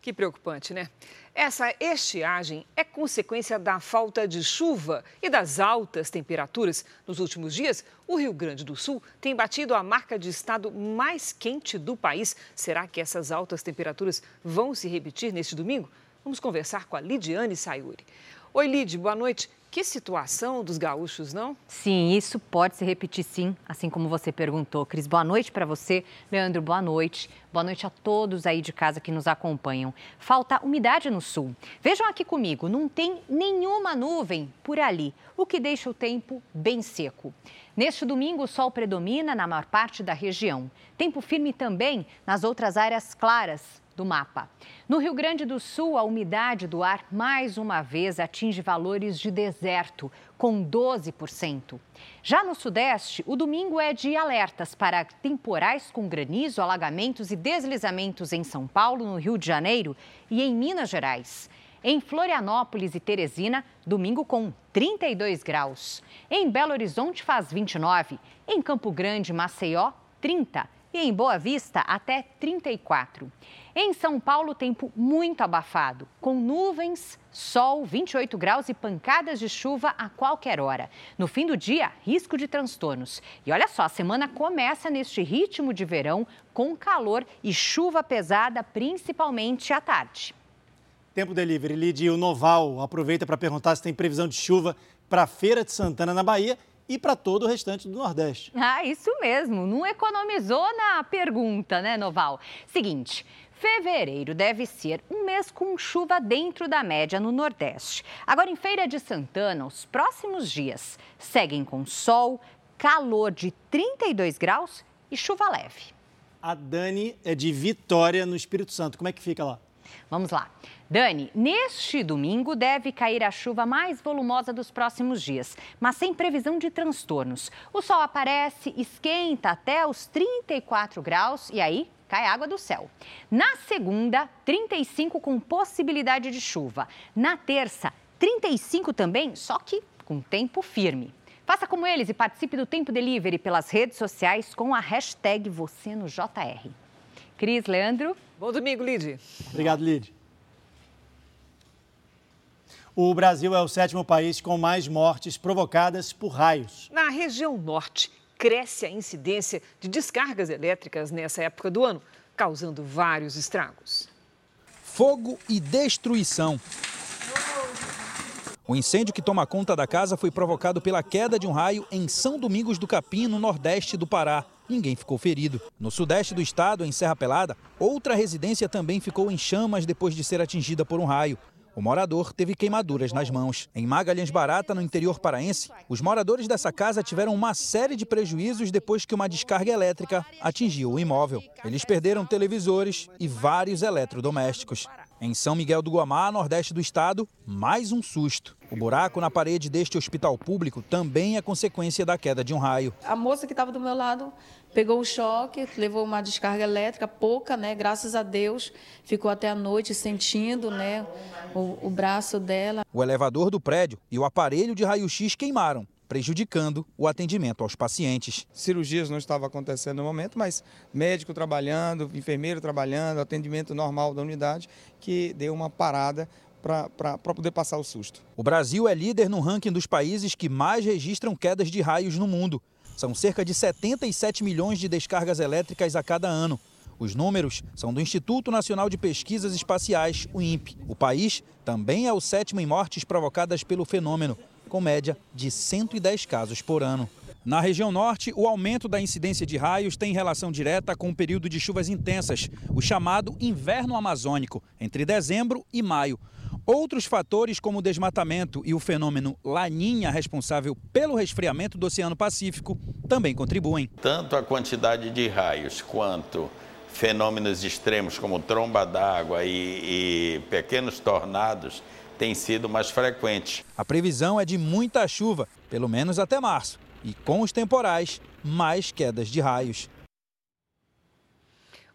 Que preocupante, né? Essa estiagem é consequência da falta de chuva e das altas temperaturas. Nos últimos dias, o Rio Grande do Sul tem batido a marca de estado mais quente do país. Será que essas altas temperaturas vão se repetir neste domingo? Vamos conversar com a Lidiane Sayuri. Oi, Lid, boa noite. Que situação dos gaúchos, não? Sim, isso pode se repetir sim, assim como você perguntou. Cris, boa noite para você. Leandro, boa noite. Boa noite a todos aí de casa que nos acompanham. Falta umidade no sul. Vejam aqui comigo, não tem nenhuma nuvem por ali, o que deixa o tempo bem seco. Neste domingo, o sol predomina na maior parte da região. Tempo firme também nas outras áreas claras do mapa. No Rio Grande do Sul, a umidade do ar mais uma vez atinge valores de deserto, com 12%. Já no Sudeste, o domingo é de alertas para temporais com granizo, alagamentos e deslizamentos em São Paulo, no Rio de Janeiro e em Minas Gerais. Em Florianópolis e Teresina, domingo com 32 graus. Em Belo Horizonte faz 29. Em Campo Grande, Maceió, 30 e em Boa Vista até 34. Em São Paulo, tempo muito abafado, com nuvens, sol, 28 graus e pancadas de chuva a qualquer hora. No fim do dia, risco de transtornos. E olha só, a semana começa neste ritmo de verão, com calor e chuva pesada, principalmente à tarde. Tempo delivery, Lidia, o Noval aproveita para perguntar se tem previsão de chuva para a Feira de Santana, na Bahia, e para todo o restante do Nordeste. Ah, isso mesmo. Não economizou na pergunta, né, Noval? Seguinte. Fevereiro deve ser um mês com chuva dentro da média no Nordeste. Agora, em Feira de Santana, os próximos dias seguem com sol, calor de 32 graus e chuva leve. A Dani é de Vitória, no Espírito Santo. Como é que fica lá? Vamos lá. Dani, neste domingo deve cair a chuva mais volumosa dos próximos dias, mas sem previsão de transtornos. O sol aparece, esquenta até os 34 graus e aí cai água do céu. Na segunda, 35 com possibilidade de chuva. Na terça, 35 também, só que com tempo firme. Faça como eles e participe do Tempo Delivery pelas redes sociais com a hashtag você no JR. Cris, Leandro. Bom domingo, Lid. Obrigado, Lid. O Brasil é o sétimo país com mais mortes provocadas por raios. Na região norte, cresce a incidência de descargas elétricas nessa época do ano, causando vários estragos. Fogo e destruição. O incêndio que toma conta da casa foi provocado pela queda de um raio em São Domingos do Capim, no nordeste do Pará. Ninguém ficou ferido. No sudeste do estado, em Serra Pelada, outra residência também ficou em chamas depois de ser atingida por um raio. O morador teve queimaduras nas mãos. Em Magalhães Barata, no interior paraense, os moradores dessa casa tiveram uma série de prejuízos depois que uma descarga elétrica atingiu o imóvel. Eles perderam televisores e vários eletrodomésticos. Em São Miguel do Guamá, nordeste do estado, mais um susto. O buraco na parede deste hospital público também é consequência da queda de um raio. A moça que estava do meu lado pegou o choque, levou uma descarga elétrica, pouca, né? Graças a Deus, ficou até a noite sentindo, né, o, o braço dela. O elevador do prédio e o aparelho de raio-x queimaram prejudicando o atendimento aos pacientes. Cirurgias não estavam acontecendo no momento, mas médico trabalhando, enfermeiro trabalhando, atendimento normal da unidade, que deu uma parada para poder passar o susto. O Brasil é líder no ranking dos países que mais registram quedas de raios no mundo. São cerca de 77 milhões de descargas elétricas a cada ano. Os números são do Instituto Nacional de Pesquisas Espaciais, o INPE. O país também é o sétimo em mortes provocadas pelo fenômeno, com média de 110 casos por ano. Na região norte, o aumento da incidência de raios tem relação direta com o período de chuvas intensas, o chamado inverno amazônico, entre dezembro e maio. Outros fatores, como o desmatamento e o fenômeno Laninha, responsável pelo resfriamento do Oceano Pacífico, também contribuem. Tanto a quantidade de raios quanto fenômenos extremos como tromba d'água e, e pequenos tornados têm sido mais frequentes. A previsão é de muita chuva, pelo menos até março, e com os temporais, mais quedas de raios.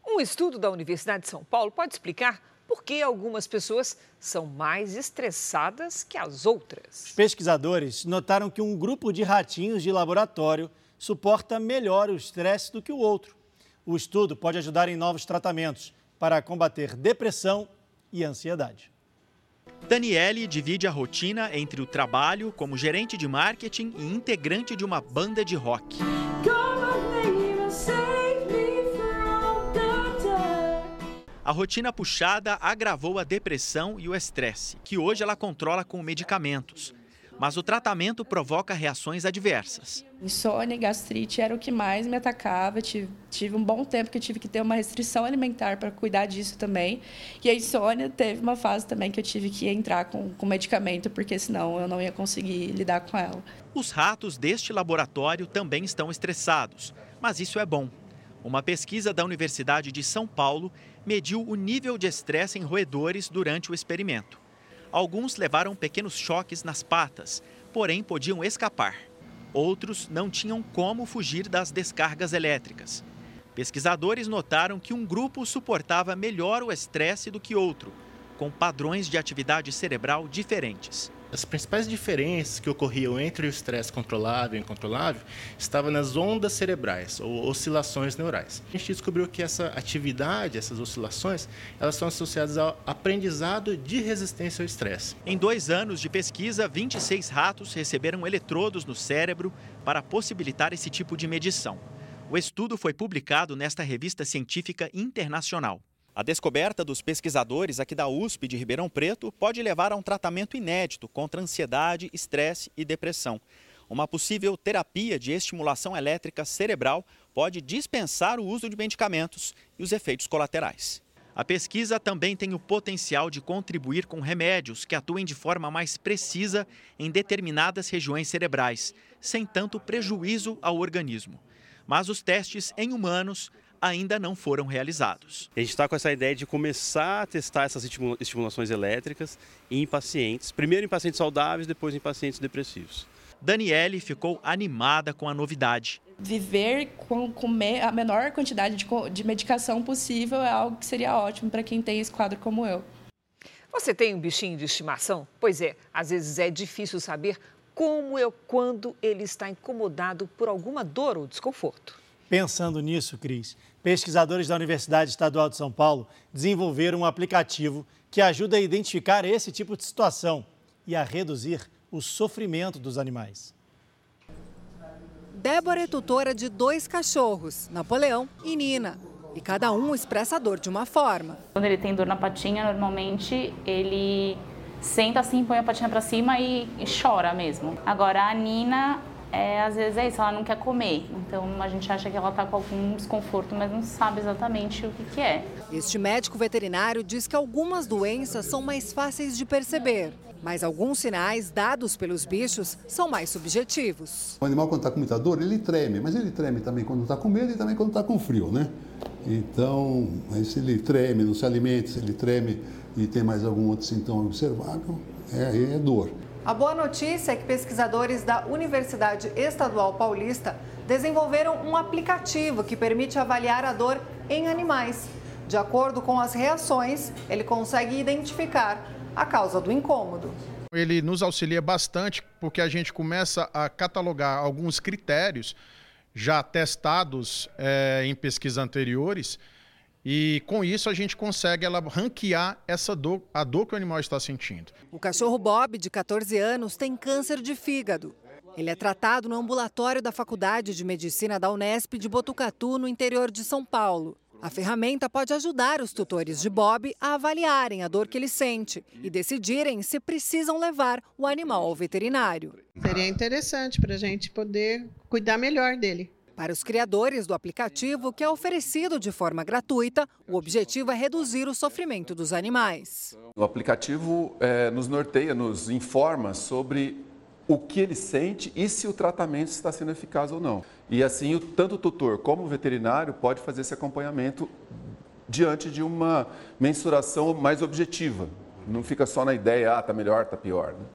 Um estudo da Universidade de São Paulo pode explicar por que algumas pessoas são mais estressadas que as outras. Os pesquisadores notaram que um grupo de ratinhos de laboratório suporta melhor o estresse do que o outro. O estudo pode ajudar em novos tratamentos para combater depressão e ansiedade. Daniele divide a rotina entre o trabalho como gerente de marketing e integrante de uma banda de rock. A rotina puxada agravou a depressão e o estresse, que hoje ela controla com medicamentos. Mas o tratamento provoca reações adversas. Insônia e gastrite era o que mais me atacava. Tive, tive um bom tempo que eu tive que ter uma restrição alimentar para cuidar disso também. E a insônia teve uma fase também que eu tive que entrar com, com medicamento, porque senão eu não ia conseguir lidar com ela. Os ratos deste laboratório também estão estressados, mas isso é bom. Uma pesquisa da Universidade de São Paulo mediu o nível de estresse em roedores durante o experimento. Alguns levaram pequenos choques nas patas, porém podiam escapar. Outros não tinham como fugir das descargas elétricas. Pesquisadores notaram que um grupo suportava melhor o estresse do que outro, com padrões de atividade cerebral diferentes. As principais diferenças que ocorriam entre o estresse controlável e incontrolável estavam nas ondas cerebrais ou oscilações neurais. A gente descobriu que essa atividade, essas oscilações, elas são associadas ao aprendizado de resistência ao estresse. Em dois anos de pesquisa, 26 ratos receberam eletrodos no cérebro para possibilitar esse tipo de medição. O estudo foi publicado nesta revista científica internacional. A descoberta dos pesquisadores aqui da USP de Ribeirão Preto pode levar a um tratamento inédito contra ansiedade, estresse e depressão. Uma possível terapia de estimulação elétrica cerebral pode dispensar o uso de medicamentos e os efeitos colaterais. A pesquisa também tem o potencial de contribuir com remédios que atuem de forma mais precisa em determinadas regiões cerebrais, sem tanto prejuízo ao organismo. Mas os testes em humanos ainda não foram realizados. A gente está com essa ideia de começar a testar essas estimulações elétricas em pacientes, primeiro em pacientes saudáveis, depois em pacientes depressivos. Daniele ficou animada com a novidade. Viver com, com a menor quantidade de, de medicação possível é algo que seria ótimo para quem tem esse quadro como eu. Você tem um bichinho de estimação? Pois é, às vezes é difícil saber como ou quando ele está incomodado por alguma dor ou desconforto. Pensando nisso, Cris, pesquisadores da Universidade Estadual de São Paulo desenvolveram um aplicativo que ajuda a identificar esse tipo de situação e a reduzir o sofrimento dos animais. Débora é tutora de dois cachorros, Napoleão e Nina. E cada um expressa a dor de uma forma. Quando ele tem dor na patinha, normalmente ele senta assim, põe a patinha para cima e, e chora mesmo. Agora a Nina, é, às vezes é isso, ela não quer comer. Então a gente acha que ela está com algum desconforto, mas não sabe exatamente o que, que é. Este médico veterinário diz que algumas doenças são mais fáceis de perceber. Mas alguns sinais dados pelos bichos são mais subjetivos. O animal, quando está com muita dor, ele treme, mas ele treme também quando está com medo e também quando está com frio, né? Então, se ele treme, não se alimenta, se ele treme e tem mais algum outro sintoma observável, é, é dor. A boa notícia é que pesquisadores da Universidade Estadual Paulista desenvolveram um aplicativo que permite avaliar a dor em animais. De acordo com as reações, ele consegue identificar a causa do incômodo. Ele nos auxilia bastante porque a gente começa a catalogar alguns critérios já testados é, em pesquisas anteriores e com isso a gente consegue ela ranquear essa dor, a dor que o animal está sentindo. O cachorro Bob, de 14 anos, tem câncer de fígado. Ele é tratado no ambulatório da Faculdade de Medicina da Unesp de Botucatu, no interior de São Paulo. A ferramenta pode ajudar os tutores de Bob a avaliarem a dor que ele sente e decidirem se precisam levar o animal ao veterinário. Seria interessante para a gente poder cuidar melhor dele. Para os criadores do aplicativo, que é oferecido de forma gratuita, o objetivo é reduzir o sofrimento dos animais. O aplicativo é, nos norteia, nos informa sobre o que ele sente e se o tratamento está sendo eficaz ou não. E assim, tanto o tutor como o veterinário pode fazer esse acompanhamento diante de uma mensuração mais objetiva. Não fica só na ideia, ah, está melhor, está pior. Né?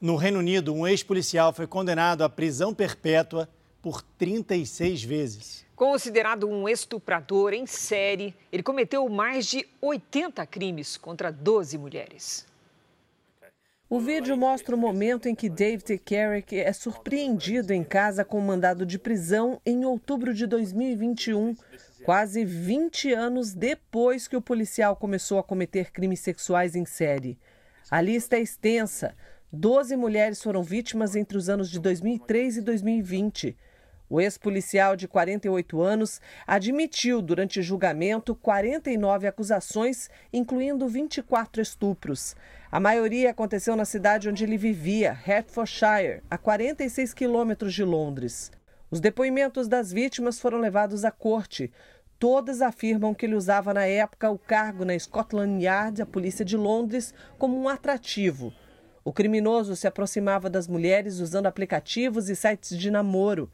No Reino Unido, um ex-policial foi condenado à prisão perpétua por 36 vezes. Considerado um estuprador em série, ele cometeu mais de 80 crimes contra 12 mulheres. O vídeo mostra o momento em que David Carrick é surpreendido em casa com mandado de prisão em outubro de 2021, quase 20 anos depois que o policial começou a cometer crimes sexuais em série. A lista é extensa. Doze mulheres foram vítimas entre os anos de 2003 e 2020. O ex-policial de 48 anos admitiu durante julgamento 49 acusações, incluindo 24 estupros. A maioria aconteceu na cidade onde ele vivia, Hertfordshire, a 46 quilômetros de Londres. Os depoimentos das vítimas foram levados à corte. Todas afirmam que ele usava na época o cargo na Scotland Yard, a polícia de Londres, como um atrativo. O criminoso se aproximava das mulheres usando aplicativos e sites de namoro.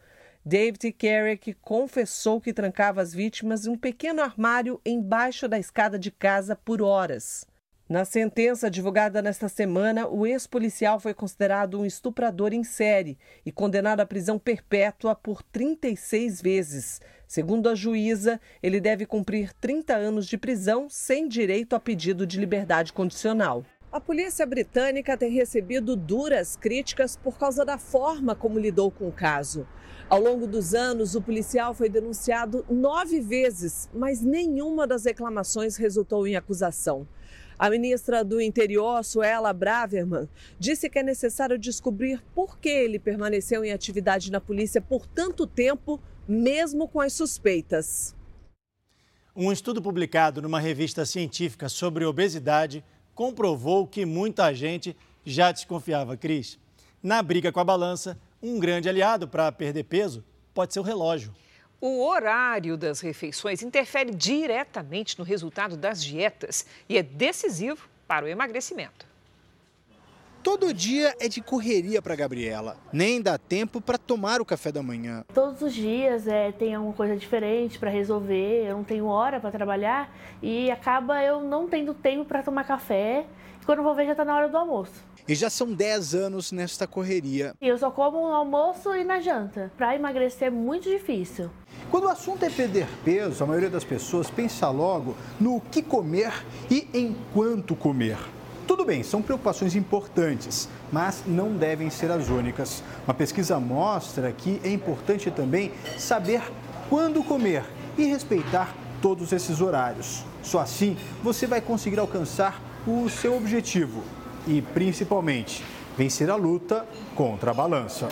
David Carrick confessou que trancava as vítimas em um pequeno armário embaixo da escada de casa por horas. Na sentença divulgada nesta semana, o ex-policial foi considerado um estuprador em série e condenado à prisão perpétua por 36 vezes. Segundo a juíza, ele deve cumprir 30 anos de prisão sem direito a pedido de liberdade condicional. A polícia britânica tem recebido duras críticas por causa da forma como lidou com o caso. Ao longo dos anos, o policial foi denunciado nove vezes, mas nenhuma das reclamações resultou em acusação. A ministra do Interior, Suela Braverman, disse que é necessário descobrir por que ele permaneceu em atividade na polícia por tanto tempo, mesmo com as suspeitas. Um estudo publicado numa revista científica sobre obesidade comprovou que muita gente já desconfiava, Cris. Na briga com a balança, um grande aliado para perder peso pode ser o relógio. O horário das refeições interfere diretamente no resultado das dietas e é decisivo para o emagrecimento. Todo dia é de correria para Gabriela. Nem dá tempo para tomar o café da manhã. Todos os dias é, tem alguma coisa diferente para resolver. Eu não tenho hora para trabalhar e acaba eu não tendo tempo para tomar café. E quando eu vou ver já está na hora do almoço. E já são 10 anos nesta correria. Eu só como no almoço e na janta. Para emagrecer é muito difícil. Quando o assunto é perder peso, a maioria das pessoas pensa logo no que comer e em quanto comer. Tudo bem, são preocupações importantes, mas não devem ser as únicas. Uma pesquisa mostra que é importante também saber quando comer e respeitar todos esses horários. Só assim você vai conseguir alcançar o seu objetivo e, principalmente, vencer a luta contra a balança.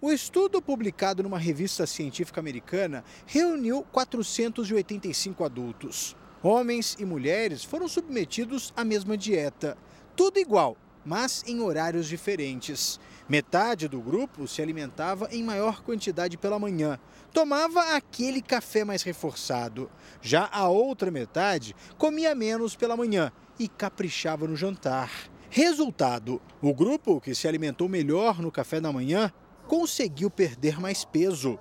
O estudo publicado numa revista científica americana reuniu 485 adultos. Homens e mulheres foram submetidos à mesma dieta. Tudo igual, mas em horários diferentes. Metade do grupo se alimentava em maior quantidade pela manhã, tomava aquele café mais reforçado. Já a outra metade comia menos pela manhã e caprichava no jantar. Resultado: o grupo que se alimentou melhor no café da manhã conseguiu perder mais peso.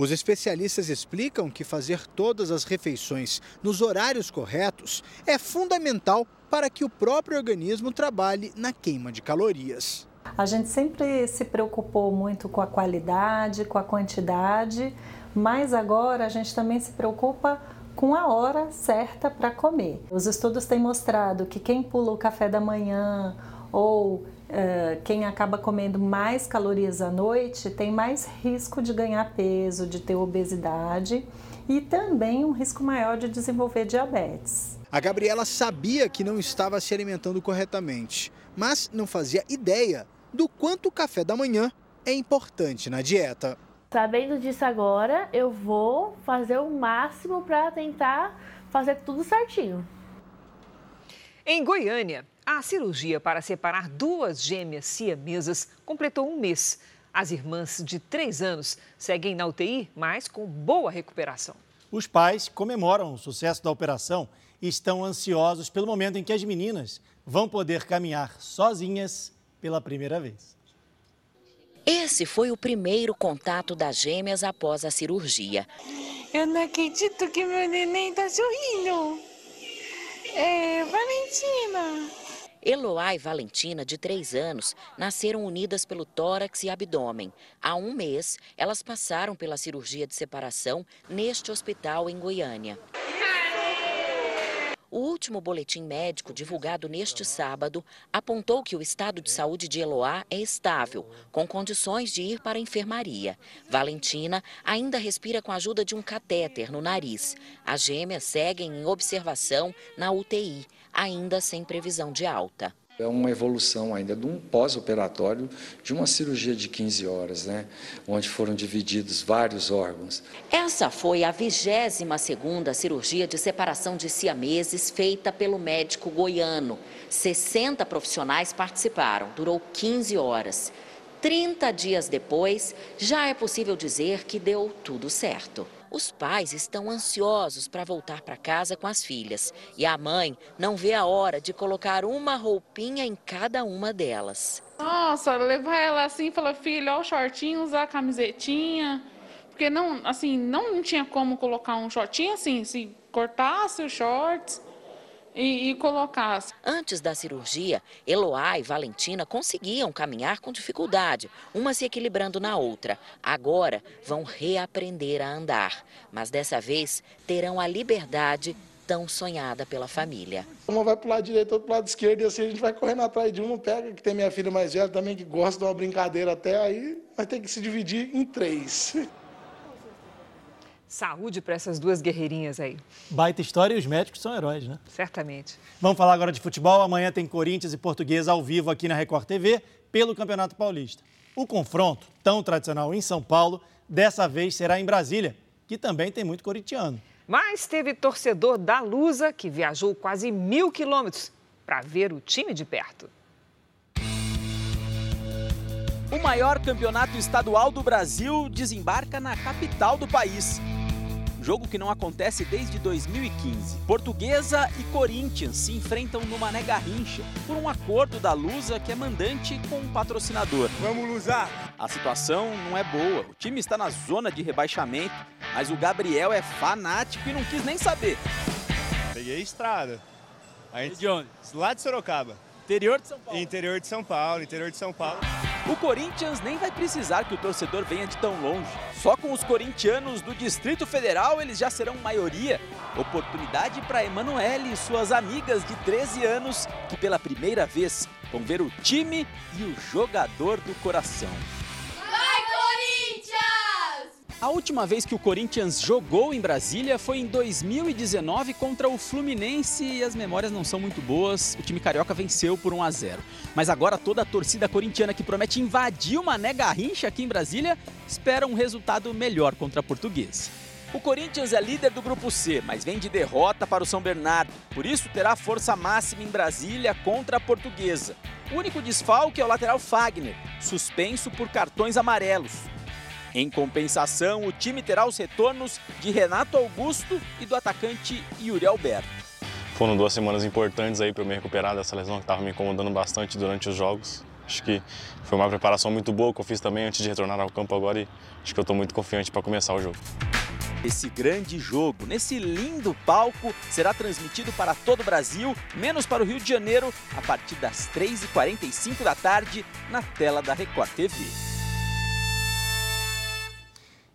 Os especialistas explicam que fazer todas as refeições nos horários corretos é fundamental para que o próprio organismo trabalhe na queima de calorias. A gente sempre se preocupou muito com a qualidade, com a quantidade, mas agora a gente também se preocupa com a hora certa para comer. Os estudos têm mostrado que quem pula o café da manhã ou uh, quem acaba comendo mais calorias à noite tem mais risco de ganhar peso, de ter obesidade e também um risco maior de desenvolver diabetes. A Gabriela sabia que não estava se alimentando corretamente, mas não fazia ideia do quanto o café da manhã é importante na dieta. Sabendo disso agora, eu vou fazer o máximo para tentar fazer tudo certinho. Em Goiânia, a cirurgia para separar duas gêmeas siamesas completou um mês. As irmãs de três anos seguem na UTI, mas com boa recuperação. Os pais comemoram o sucesso da operação e estão ansiosos pelo momento em que as meninas vão poder caminhar sozinhas pela primeira vez. Esse foi o primeiro contato das gêmeas após a cirurgia. Eu não acredito que meu neném está sorrindo. É, Valentina. Eloá e Valentina, de 3 anos, nasceram unidas pelo tórax e abdômen. Há um mês, elas passaram pela cirurgia de separação neste hospital em Goiânia. O último boletim médico, divulgado neste sábado, apontou que o estado de saúde de Eloá é estável, com condições de ir para a enfermaria. Valentina ainda respira com a ajuda de um catéter no nariz. As gêmeas seguem em observação na UTI, ainda sem previsão de alta. É uma evolução ainda de um pós-operatório de uma cirurgia de 15 horas, né? onde foram divididos vários órgãos. Essa foi a 22ª cirurgia de separação de siameses feita pelo médico goiano. 60 profissionais participaram, durou 15 horas. 30 dias depois, já é possível dizer que deu tudo certo. Os pais estão ansiosos para voltar para casa com as filhas e a mãe não vê a hora de colocar uma roupinha em cada uma delas. Nossa, levar ela assim e falar, filha, ó o shortinho, usar a camisetinha. Porque não, assim, não tinha como colocar um shortinho assim, se cortasse os shorts e, e colocasse. Antes da cirurgia, Eloá e Valentina conseguiam caminhar com dificuldade, uma se equilibrando na outra. Agora vão reaprender a andar, mas dessa vez terão a liberdade tão sonhada pela família. Uma vai para o lado direito, outra para o lado esquerdo, e assim a gente vai correndo atrás de uma, pega, que tem minha filha mais velha também, que gosta de uma brincadeira até, aí vai ter que se dividir em três. Saúde para essas duas guerreirinhas aí. Baita história e os médicos são heróis, né? Certamente. Vamos falar agora de futebol. Amanhã tem Corinthians e Portuguesa ao vivo aqui na Record TV pelo Campeonato Paulista. O confronto, tão tradicional em São Paulo, dessa vez será em Brasília, que também tem muito corintiano. Mas teve torcedor da Lusa que viajou quase mil quilômetros para ver o time de perto. O maior campeonato estadual do Brasil desembarca na capital do país jogo que não acontece desde 2015. Portuguesa e Corinthians se enfrentam no Mané Garrincha por um acordo da Lusa que é mandante com o um patrocinador. Vamos Lusa! A situação não é boa. O time está na zona de rebaixamento, mas o Gabriel é fanático e não quis nem saber. Peguei a estrada. A gente... De onde? Lá de Sorocaba. Interior de São Paulo. Interior de São Paulo, interior de São Paulo. O Corinthians nem vai precisar que o torcedor venha de tão longe. Só com os corintianos do Distrito Federal eles já serão maioria. Oportunidade para Emanuele e suas amigas de 13 anos que pela primeira vez vão ver o time e o jogador do coração. A última vez que o Corinthians jogou em Brasília foi em 2019 contra o Fluminense e as memórias não são muito boas. O time carioca venceu por 1 a 0. Mas agora toda a torcida corintiana que promete invadir uma nega garrincha aqui em Brasília espera um resultado melhor contra a Portuguesa. O Corinthians é líder do grupo C, mas vem de derrota para o São Bernardo. Por isso terá força máxima em Brasília contra a Portuguesa. O único desfalque é o lateral Fagner, suspenso por cartões amarelos. Em compensação, o time terá os retornos de Renato Augusto e do atacante Yuri Alberto. Foram duas semanas importantes aí para eu me recuperar dessa lesão que estava me incomodando bastante durante os jogos. Acho que foi uma preparação muito boa que eu fiz também antes de retornar ao campo agora e acho que eu estou muito confiante para começar o jogo. Esse grande jogo, nesse lindo palco, será transmitido para todo o Brasil, menos para o Rio de Janeiro, a partir das 3h45 da tarde, na tela da Record TV.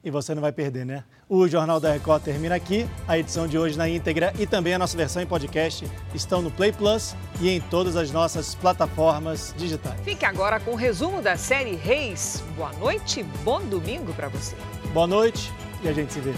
E você não vai perder, né? O Jornal da Record termina aqui. A edição de hoje na íntegra e também a nossa versão em podcast estão no Play Plus e em todas as nossas plataformas digitais. Fique agora com o resumo da série Reis. Boa noite, bom domingo para você. Boa noite e a gente se vê.